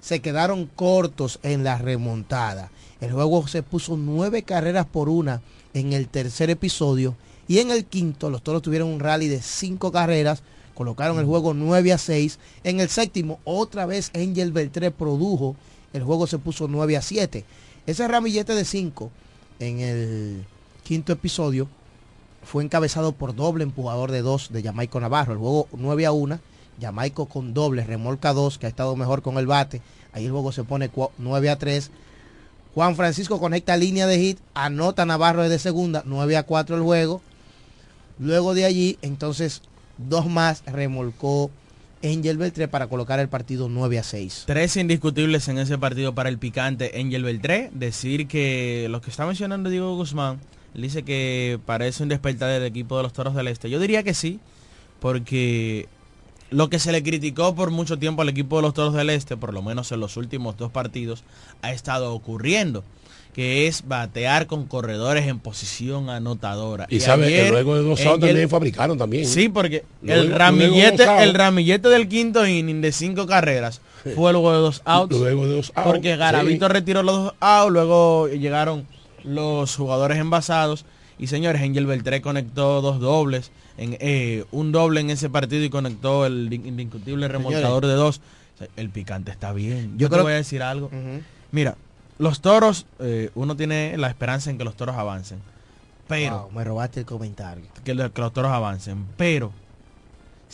se quedaron cortos en la remontada. El juego se puso nueve carreras por una en el tercer episodio y en el quinto los toros tuvieron un rally de cinco carreras, colocaron el juego 9 a 6. En el séptimo otra vez Angel Beltré produjo, el juego se puso 9 a 7. Ese ramillete de 5 en el quinto episodio fue encabezado por doble empujador de 2 de Jamaico Navarro. El juego 9 a 1. Jamaico con doble, remolca 2, que ha estado mejor con el bate. Ahí el juego se pone cua- 9 a 3. Juan Francisco conecta línea de hit, anota Navarro de segunda, 9 a 4 el juego. Luego de allí, entonces, dos más remolcó Angel Beltré para colocar el partido 9 a 6. Tres indiscutibles en ese partido para el picante Angel Beltré. Decir que lo que está mencionando Diego Guzmán, él dice que parece un despertar del equipo de los Toros del Este. Yo diría que sí, porque lo que se le criticó por mucho tiempo al equipo de los Toros del Este, por lo menos en los últimos dos partidos, ha estado ocurriendo que es batear con corredores en posición anotadora. Y sabe que luego de dos también fabricaron también. Sí, porque Luego- el ramillete, el ramillete del quinto inning de cinco carreras fue luego de dos outs. Luego de dos outs, Porque Garavito sí. retiró los dos outs, luego llegaron los jugadores envasados. Y señores, Angel Beltré conectó dos dobles, en, eh, un doble en ese partido y conectó el in- indiscutible remolcador de dos. O sea, El picante está bien. Yo, Yo te creo- voy a decir algo. Mira, los toros, eh, uno tiene la esperanza en que los toros avancen. Pero Wow, me robaste el comentario. que los toros avancen. Pero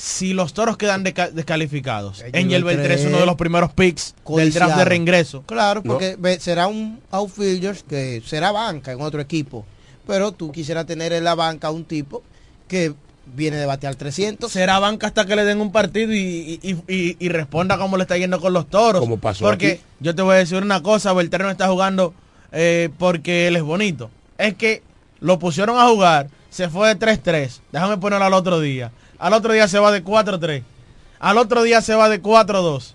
si los toros quedan descalificados, Angel Angel Beltré es uno de los primeros picks del Codiciado. draft de reingreso. Claro, porque será un outfielder que será banca en otro equipo. Pero tú quisieras tener en la banca un tipo que viene de batear 300. Será banca hasta que le den un partido y, y- y- y responda cómo le está yendo con los toros. Como pasó Porque aquí. yo te voy a decir una cosa, Beltré no está jugando eh, porque él es bonito. Es que lo pusieron a jugar, se fue de 3-3. Déjame ponerlo al otro día. Al otro día se va de 4-3. Al otro día se va de 4-2.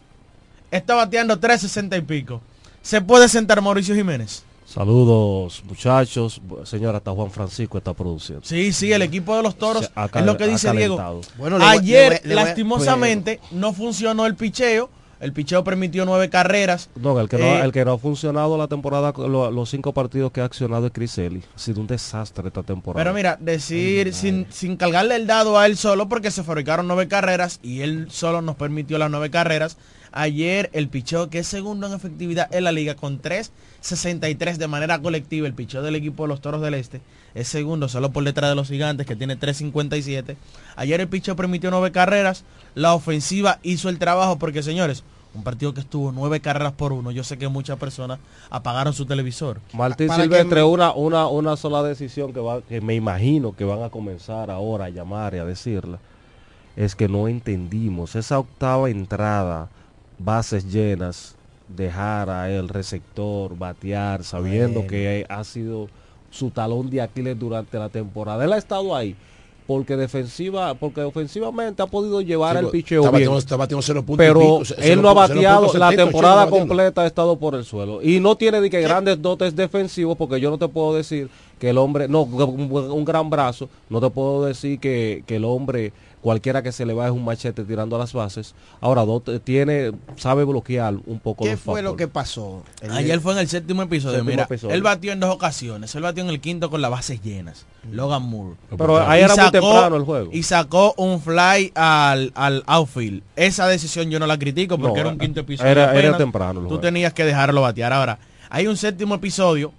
Está bateando 3-60 y pico. ¿Se puede sentar Mauricio Jiménez? Saludos muchachos, señora, hasta Juan Francisco está produciendo. Sí, sí, el equipo de los toros, ha es lo que dice Diego. Bueno, Ayer, le voy- le voy- lastimosamente, no funcionó el picheo. El picheo permitió nueve carreras. No, el que, no, Eh, el que no ha funcionado la temporada, lo- los cinco partidos que ha accionado es Chris. Ha sido un desastre esta temporada. Pero mira, decir sin, sin cargarle el dado a él solo porque se fabricaron nueve carreras y él solo nos permitió las nueve carreras. Ayer el picheo que es segundo en efectividad en la liga con 3.63 de manera colectiva. El picheo del equipo de los Toros del Este es segundo solo por detrás de los gigantes que tiene 3.57. Ayer el picheo permitió nueve carreras. La ofensiva hizo el trabajo porque señores, un partido que estuvo nueve carreras por uno. Yo sé que muchas personas apagaron su televisor. Martín Para Silvestre, me- una, una, una sola decisión que, va, que me imagino que van a comenzar ahora a llamar y a decirla, es que no entendimos esa octava entrada, bases llenas, dejar a el receptor batear, sabiendo Bueno. que ha sido su talón de Aquiles durante la temporada. Él ha estado ahí porque defensiva, porque ofensivamente ha podido llevar Sí, el pues, picheo está bien. bateando- está pero pico, cero él no ha bateado la temporada completa ha estado por el suelo. Y no tiene de que grandes dotes defensivos porque yo no te puedo decir que el hombre no un, un gran brazo no te puedo decir que, que el hombre cualquiera que se le va es un machete tirando a las bases. Ahora tiene, sabe bloquear un poco ¿Qué de fue lo que pasó? El- Ayer fue en el séptimo episodio. Séptimo Mira, episodio. él batió en dos ocasiones. Él batió en el quinto con las bases llenas. Logan Moore. Pero ahí era muy temprano el juego. Y sacó un fly al, al outfield. Esa decisión yo no la critico porque No, era un quinto episodio. era- era temprano el Tú juego. tenías que dejarlo batear. Ahora, hay un séptimo episodio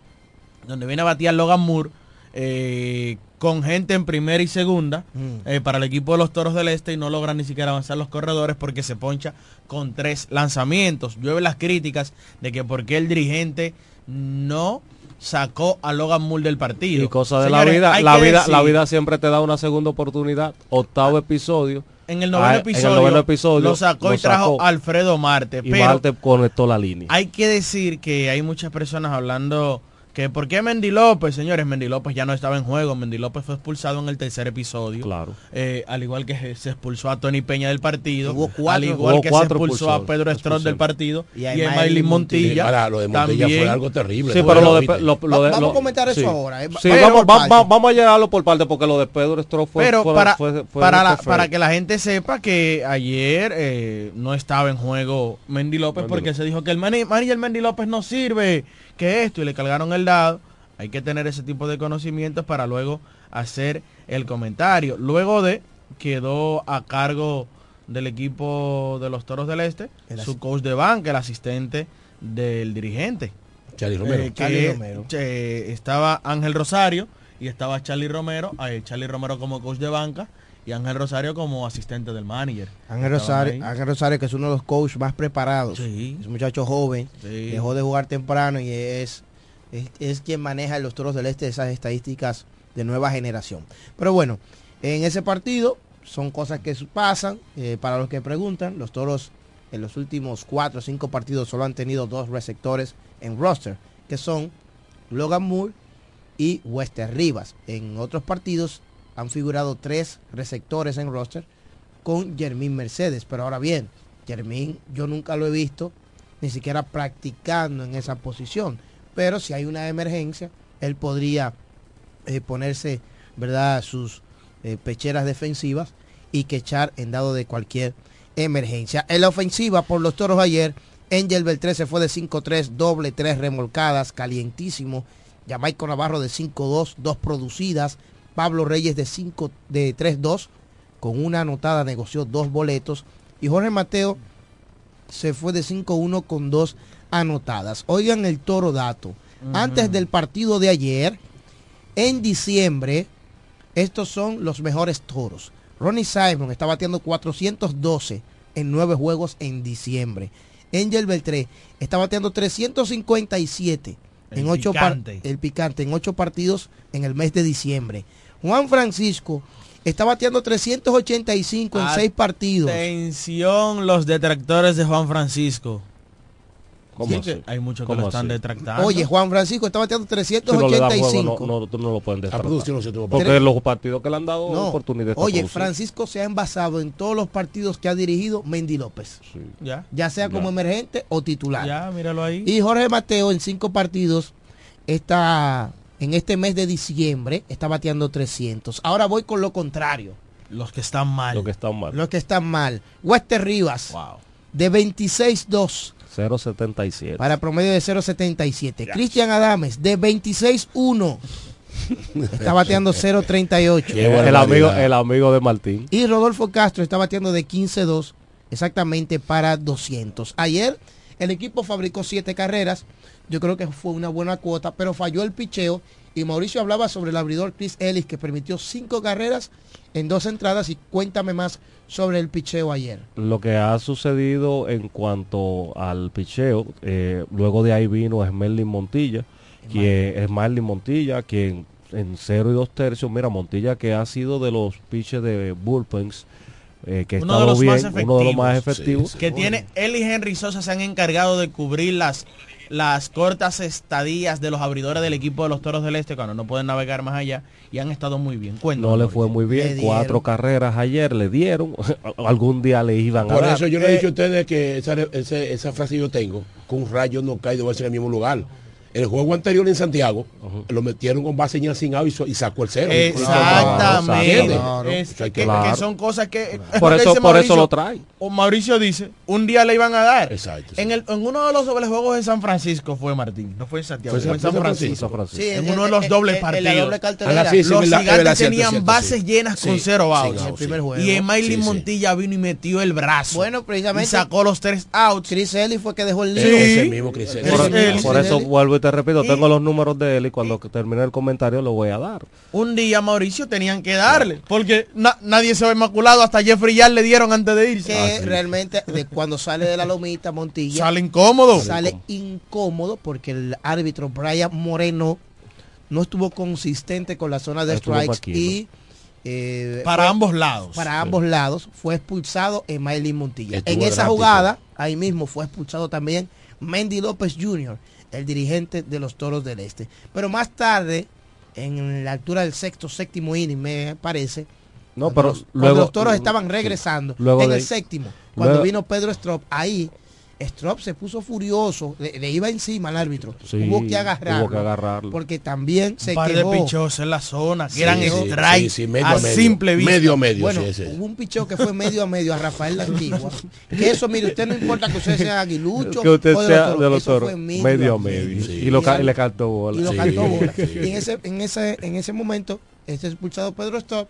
donde viene a batear Logan Moore eh, con gente en primera y segunda Mm. eh, para el equipo de los Toros del Este y no logran ni siquiera avanzar los corredores porque se poncha con tres lanzamientos. Llueve las críticas de que por qué el dirigente no sacó a Logan Moore del partido. Y cosa de Señores, la vida, la vida, decir- la vida siempre te da una segunda oportunidad. Octavo episodio. En el noveno Ah, episodio, en el noveno episodio lo sacó y trajo Alfredo Marte. Y pero Marte conectó la línea. hay que decir que hay muchas personas hablando que por qué Mendy López, señores, Mendy López ya no estaba en juego, Mendy López fue expulsado en el tercer episodio. Claro. Eh, al igual que se expulsó a Tony Peña del partido, Hubo cuatro- al igual hubo que cuatro se expulsó a Pedro Estrón del partido y a Maylin Montilla. Ahora, lo de Montilla también. fue algo terrible. Sí, Fue pero lo de, ¿viste? lo, lo Va- de- vamos a comentar eso sí. ahora, eh. Sí, vamos, va- va- vamos a llevarlo por parte porque lo de Pedro Stroh fue, pero fue- para, fue- fue para, la- para que la gente sepa que ayer eh, no estaba en juego Mendy López Mendy porque López. se dijo que el manager Mendy López no sirve, que esto, y le cargaron el dado. Hay que tener ese tipo de conocimientos para luego hacer el comentario. Luego de quedó a cargo del equipo de los Toros del Este, El su coach de banca, el asistente del dirigente. Charlie Romero. Eh, que, Charlie Romero. eh, estaba Ángel Rosario y estaba Charlie Romero, eh, Charlie Romero como coach de banca y Ángel Rosario como asistente del manager. Ángel Rosario. Ángel Rosario, que es uno de los coaches más preparados. Sí. Es un muchacho joven, Sí. dejó de jugar temprano y es, es, es quien maneja en los toros del este esas estadísticas de nueva generación. Pero bueno, en ese partido son cosas que pasan. eh, para los que preguntan, los toros en los últimos cuatro o cinco partidos solo han tenido dos receptores en roster, que son Logan Moore y Wester Rivas. En otros partidos han figurado tres receptores en roster con Jermín Mercedes. Pero ahora bien, Jermín yo nunca lo he visto ni siquiera practicando en esa posición. Pero si hay una emergencia, él podría eh, ponerse, ¿verdad?, sus eh, pecheras defensivas y que echar en dado de cualquier emergencia. En la ofensiva por los toros ayer, Angel Beltré se fue de 5-3, doble, tres remolcadas, calientísimo. Jamaico Navarro de 5-2, dos producidas. Pablo Reyes de 5 de 3-2, con una anotada negoció dos boletos. Y Jorge Mateo se fue de 5-1 con dos anotadas. Oigan el toro dato. Antes del partido de ayer, en diciembre, estos son los mejores toros. Ronnie Simon está bateando 412 en nueve juegos en diciembre. Angel Beltré está bateando 357 El en ocho picante. el picante en ocho partidos en el mes de diciembre. Juan Francisco está bateando 385 en seis partidos. Atención los detractores de Juan Francisco. ¿Cómo Sí, así? que hay muchos que ¿Cómo lo están así? detractando. Oye, Juan Francisco está bateando Si no le dan juego, 385. no, no, tú no lo pueden se tuvo Porque Tres- los partidos que le han dado No. oportunidad está Oye. Francisco se ha envasado en todos los partidos que ha dirigido Mendy López. ya, Ya sea como Ya. emergente o titular. ya, míralo ahí. Y Jorge Mateo en cinco partidos está en este mes de diciembre está bateando 300. Ahora voy con lo contrario. Los que están mal. Lo que está mal. Los que están mal. Wester Rivas Wow. de 26-2 0.77. para promedio de 0.77. Cristian Adames de 26-1 está bateando 0.38. Qué buena el, amigo, el amigo de Martín. Y Rodolfo Castro está bateando de 15-2 exactamente para 200. Ayer el equipo fabricó siete carreras. Yo creo que fue una buena cuota, pero falló el picheo. Y Mauricio hablaba sobre el abridor Chris Ellis que permitió cinco carreras en dos entradas. Y cuéntame más sobre el picheo ayer. Lo que ha sucedido en cuanto al picheo, eh, luego de ahí vino Esmerlin Montilla, quien es Marlin Montilla, quien en 0 y 2 tercios, mira, Montilla que ha sido de los pitches de bullpens, eh, que Uno de estado los bien, más uno de los más efectivos. efectivos. que tiene él y Henry Sosa se han encargado de cubrir las las cortas estadías de los abridores del equipo de los Toros del Este cuando no pueden navegar más allá y han estado muy bien. Cuéntanos, No le fue muy bien, cuatro carreras ayer le dieron, algún día le iban a Por dar. eso yo le he Eh, dicho a ustedes que esa, esa frase yo tengo, que un rayo no cae veces en el mismo lugar. El juego anterior en Santiago lo metieron con base en sin out y, so- y sacó el cero. Exactamente. ¿Entiendes? Es O sea, que, son cosas que... es Por eso- por eso Mauricio. lo trae. O Mauricio dice, un día le iban a dar. Exacto. En, el, en uno de los dobles juegos de San Francisco fue Martín, no fue en Santiago, Fue fue, en San Francisco. Francisco. Sí, en en- uno de en- los en- dobles en la partidos. doble cartelera. Sí, sí, los gigantes tenían cierto, bases sí. llenas con Sí, cero outs. no, el primer juego. y sí. Montilla vino y metió el brazo. Bueno, y precisamente sacó los tres outs. Chris Ellis fue que dejó el Sí. lío. Ese mismo Chris. Por, eso vuelvo y te repito, Y- tengo los números de él y cuando termine el comentario lo voy a dar. Un día Mauricio tenían que darle, porque na- nadie se ve inmaculado, hasta Jeffrey Yard le dieron antes de irse. que realmente de cuando sale de la lomita Montilla Sale incómodo. sale incómodo porque el árbitro Brian Moreno no estuvo consistente con la zona de Estuvo strikes y eh, Para fue- ambos lados. para ambos lados fue expulsado Emily Montilla. Estuvo en esa drástico. jugada, ahí mismo fue expulsado también Mendy López Jr., el dirigente de los Toros del Este. Pero más tarde, en la altura del sexto, séptimo inning, me parece, No, pero los, luego los toros estaban regresando Luego en de- el séptimo, cuando luego- vino Pedro Strop, ahí Strop se puso furioso, le, le iba encima al árbitro, Sí, hubo que agarrarlo, hubo que agarrarlo. porque también Un se par quejó. de pichos en la zona, que Sí, eran sí, strike sí, sí, medio a a medio. simple vista. Medio a medio, Bueno, hubo un picheo que fue medio a medio a Rafael La Antigua. que eso, mire, usted no importa que usted sea aguilucho que usted o de sea los toros, de los toros fue medio a medio Sí. y, lo ca- y le cantó bola y lo Sí, cantó bola. sí. Y en ese, en ese, en ese momento, este expulsado Pedro Stop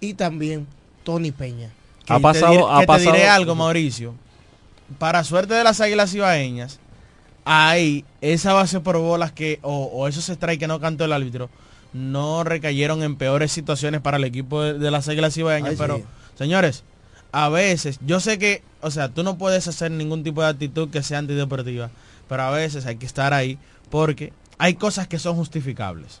y también Tony Peña. Que Ha te pasado- diré- ha que pasado- te diré algo, Mauricio. Para suerte de las águilas ibaeñas, ahí esa base por bolas que, o, o esos strikes que no cantó el árbitro, no recayeron en peores situaciones para el equipo de, de las águilas ibaeñas. Ay, pero, sí. señores, a veces, yo sé que, o sea, tú no puedes hacer ningún tipo de actitud que sea antideportiva, pero a veces hay que estar ahí porque hay cosas que son justificables.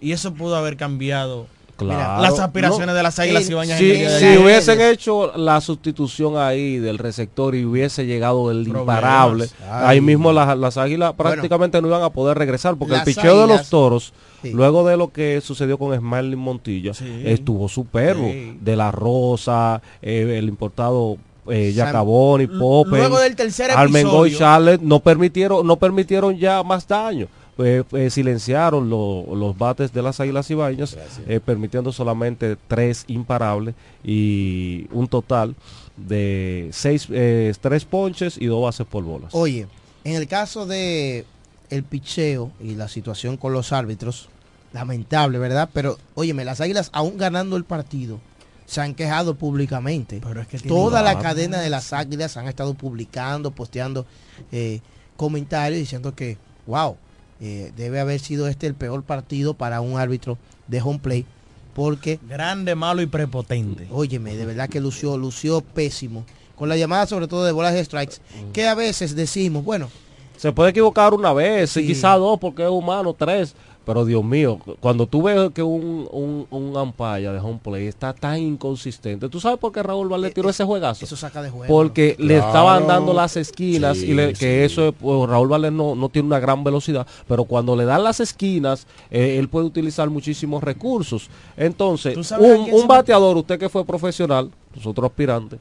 Y eso pudo haber cambiado Claro. las aspiraciones No, de las águilas. Si, el día de si ayer. hubiesen hecho la sustitución ahí del receptor y hubiese llegado el Problemas. imparable, Ay. ahí mismo las, las águilas prácticamente no iban a poder regresar porque el picheo de los toros, Sí. luego de lo que sucedió con Smiley Montilla, Sí. estuvo superbo. Sí. De la Rosa, eh, el importado eh, Jacaboni, Pope, Luego del tercer Armengo y episodio, Charlotte no permitieron, no permitieron ya más daño. Eh, eh, silenciaron lo- los bates de las águilas ibañas, eh, permitiendo solamente tres imparables y un total de seis, eh, tres ponches y dos bases por bolas. Oye, en el caso de el picheo y la situación con los árbitros, lamentable, ¿verdad? Pero, óyeme, las águilas aún ganando el partido se han quejado públicamente. Pero es que tienen Toda la cadena de las águilas han estado publicando, posteando eh, comentarios diciendo que, wow, eh, debe haber sido este el peor partido para un árbitro de home play. Porque, grande, malo y prepotente. óyeme, de verdad que lució, lució pésimo. Con la llamada sobre todo de bolas de strikes, que a veces decimos, bueno, Se puede equivocar una vez, Sí. quizá dos, porque es humano, tres. Pero Dios mío, cuando tú ves que un, un, un umpire de home play está tan inconsistente, ¿tú sabes por qué Raúl Valdés tiró ese juegazo? Eh, eso saca de juego. Porque le estaban dando las esquinas Sí, y le- que sí. eso es, pues, Raúl Valdés no, no tiene una gran velocidad, pero cuando le dan las esquinas, eh, él puede utilizar muchísimos recursos. Entonces, ¿Tú sabes a un, un bateador, usted que fue profesional, nosotros aspirantes,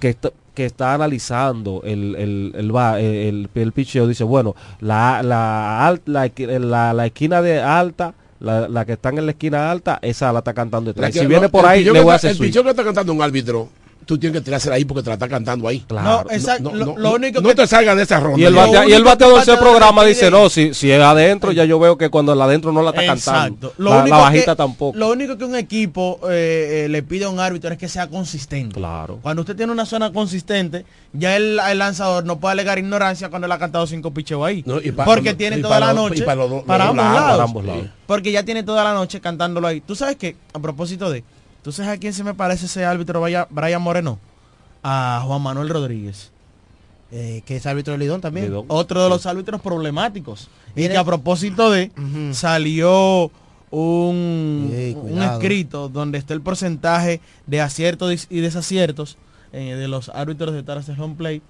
que está, que está analizando el, el, el, el, el, picheo, dice, bueno, la, la, la, la, la esquina de alta, la, la que está en la esquina alta, esa la está cantando detrás. Si viene por ahí, le voy a hacer El pichón que está cantando un árbitro, tú tienes que tirársela ahí porque te la está cantando ahí. Claro. No, exacto. lo, lo único no que te salgas de esa ronda. Y el, batea- y el que bateador el se bateador programa dice, no, si, si es adentro, ya yo veo que cuando el adentro no la está cantando. Exacto. Lo La, bajita que- tampoco. Lo único que un equipo eh, eh, le pide a un árbitro es que sea consistente. Claro. Cuando usted tiene una zona consistente, ya el, el lanzador no puede alegar ignorancia cuando él ha cantado cinco picheos ahí. No, y pa- porque no, tiene y toda para la los- noche y para los dos- para los ambos lados, lados. para ambos lados. Porque ya tiene toda la noche cantándolo ahí. ¿Tú sabes qué? A propósito de, ¿tú sabes a quién se me parece ese árbitro Brian- Moreno? A Juan Manuel Rodríguez. eh, que es árbitro de Lidón también. Lidón. Otro de los árbitros problemáticos. Y que a propósito de, salió un, un escrito donde está el porcentaje de aciertos y desaciertos eh, de los árbitros de taras de home play.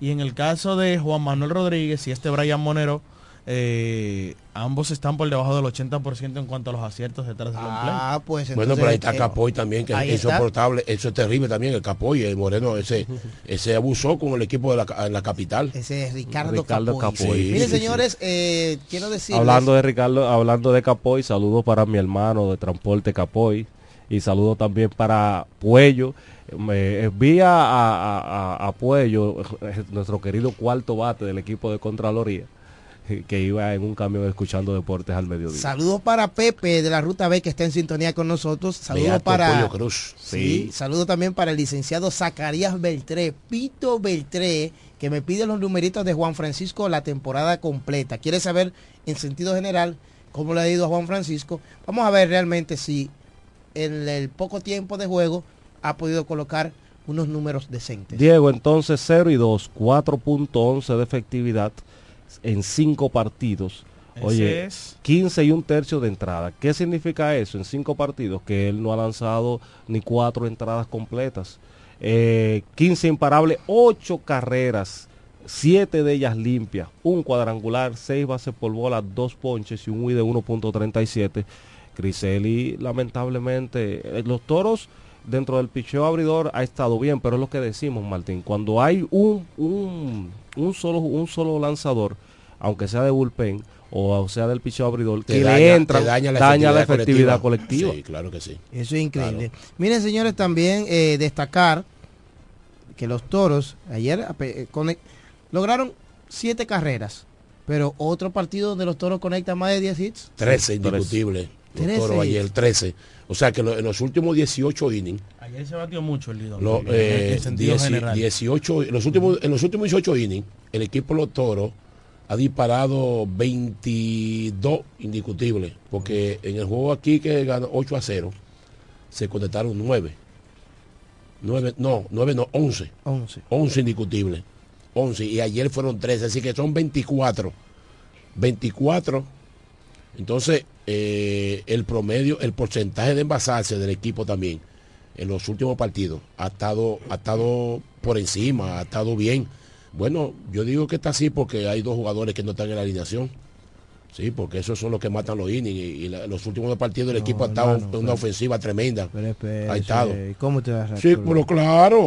Y en el caso de Juan Manuel Rodríguez y este Brian Monero, eh, ambos están por debajo del 80% en cuanto a los aciertos detrás del Ah, pues Bueno, pero ahí está eh, Capoy también, que es está. insoportable. Eso es terrible también, el Capoy, el Moreno, ese, ese abusó con el equipo de la, ca- en la capital. Ese es Ricardo, Ricardo Capoy. Capoy. Sí, Miren, sí, sí. señores, eh, quiero decirles... Hablando de Ricardo, hablando de Capoy, saludos para mi hermano de Transporte Capoy y saludos también para Puello. Me envía a, a, a- a Puello, nuestro querido cuarto bate del equipo de Contraloría, que iba en un camión escuchando deportes al mediodía. Saludos para Pepe de la Ruta B que está en sintonía con nosotros. Saludos para Cruz. Sí, Sí. saludos también para el licenciado Zacarías Beltré, Pito Beltré, que me pide los numeritos de Juan Francisco la temporada completa. Quiere saber en sentido general cómo le ha ido a Juan Francisco. Vamos a ver realmente si en el poco tiempo de juego ha podido colocar unos números decentes. Diego, entonces 0 y 2, 4.11 de efectividad en 5 partidos. Ese Oye, es- 15 y un tercio de entrada. ¿Qué significa eso en 5 partidos? Que él no ha lanzado ni 4 entradas completas. Eh, 15 imparables, 8 carreras, 7 de ellas limpias, un cuadrangular, 6 bases por bola, 2 ponches y un WI de 1.37. Criseli, lamentablemente, eh, los toros dentro del picheo abridor ha estado bien, pero es lo que decimos, Martín. Cuando hay un, un, un solo, un solo lanzador, aunque sea de bullpen o sea del picheo abridor, que daña- le entra, daña la daña la efectividad colectiva. colectiva. Sí, claro que sí. Eso es increíble. Miren, señores, también eh, destacar que los toros ayer eh, conec- lograron siete carreras, pero otro partido donde los toros conectan más de 10 hits. 13 indiscutible. Los 13. toros ayer, 13. O sea que lo- en los últimos 18 innings, Ayer se batió mucho el líder. lo- en, eh, en sentido 10 general. 18, en los últimos, en los últimos 18 innings, el equipo los toros ha disparado 22 indiscutibles, porque en el juego aquí que ganó 8 a 0, se conectaron 9. 9, no, 9 no, 11. 11. 11 indiscutibles. 11 y ayer fueron 13, así que son 24. 24. Entonces, eh, el promedio, el porcentaje de envasarse del equipo también en los últimos partidos ha estado, ha estado por encima, ha estado bien. Bueno, yo digo que está así porque hay dos jugadores que no están en la alineación. Sí, porque esos son los que matan los innings y, y la- los últimos dos partidos del equipo ha estado en una pero- ofensiva tremenda. Ha estado. ¿Cómo te vas a Sí, pero claro.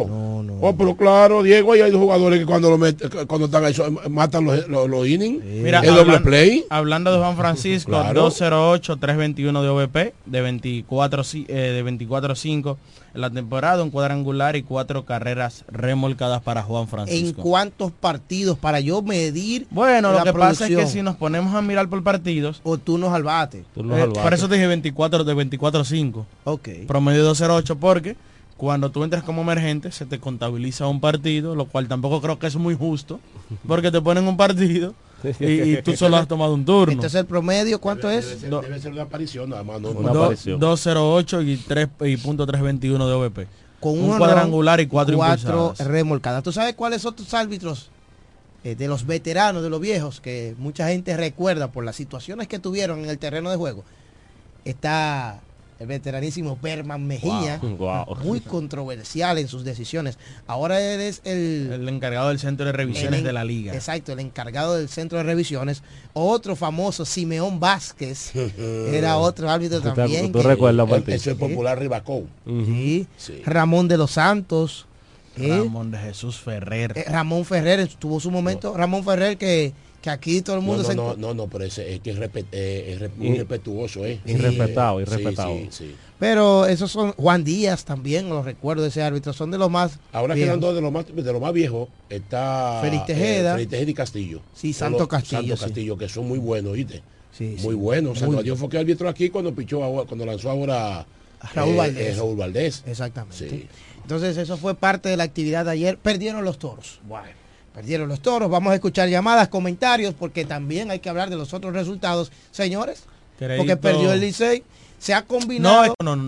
Oh, pero claro, Diego, ahí hay dos jugadores que cuando lo meten, cuando están ahí, matan los, los, los innings. Mira, el doble play. Hablando de Juan Francisco, Claro. 208-321 de OVP, de 24 ci- eh, de 24-5 en la temporada, un cuadrangular y cuatro carreras remolcadas para Juan ¿En Francisco. cuántos partidos para yo medir? Bueno, lo que pasa es que si nos ponemos a mirar por partidos, o turnos al bate. eh, por eso te dije 24 de 24-5. Ok. Promedio 208 porque cuando tú entras como emergente se te contabiliza un partido, lo cual tampoco creo que es muy justo, porque te ponen un partido y, y tú solo has tomado un turno. Entonces el promedio, ¿cuánto es? Debe, debe ser una aparición, nada más. No, Do- 208 y 3 y punto 321 de OVP. Con un un cuadrangular y cuatro, cuatro remolcadas. ¿Tú sabes cuáles otros árbitros eh, de los veteranos, de los viejos, que mucha gente recuerda por las situaciones que tuvieron en el terreno de juego? Está el veteranísimo Berman Mejía, Wow, wow. muy controversial en sus decisiones. Ahora él es el, El encargado del centro de revisiones el en- de la liga. Exacto, el encargado del centro de revisiones. Otro famoso, Simeón Vázquez, era otro árbitro ¿Tú te- también. tú que- recuerdas? Eso es popular Ribacó. Sí. Ramón de los Santos. ¿eh? Ramón de Jesús Ferrer. Eh, Ramón Ferrer tuvo su momento. Ramón Ferrer que, que aquí todo el No, mundo no, se no, no, no, pero ese es que es, respe- eh, es ¿eh? Irrespetado, Sí, irrespetado. sí, sí. Pero esos son Juan Díaz también, los recuerdo de ese árbitro, son de los más Ahora viejos. quedan dos de los más de los más viejos está Félix Tejeda. eh, Félix Tejeda y Castillo. Sí, Santo los- Castillo, Santo sí. Castillo, que son muy buenos, ¿viste? Sí, muy sí. buenos. Santo. Dios fue que árbitro aquí cuando pichó cuando lanzó ahora Raúl eh, Valdés. eh, Raúl Valdés. Exactamente. Sí. Entonces eso fue parte de la actividad de ayer. Perdieron los toros. Perdieron los toros. Vamos a escuchar llamadas, comentarios, porque también hay que hablar de los otros resultados. Señores, porque Crédito- perdió el Licey. Se ha combinado. No, no,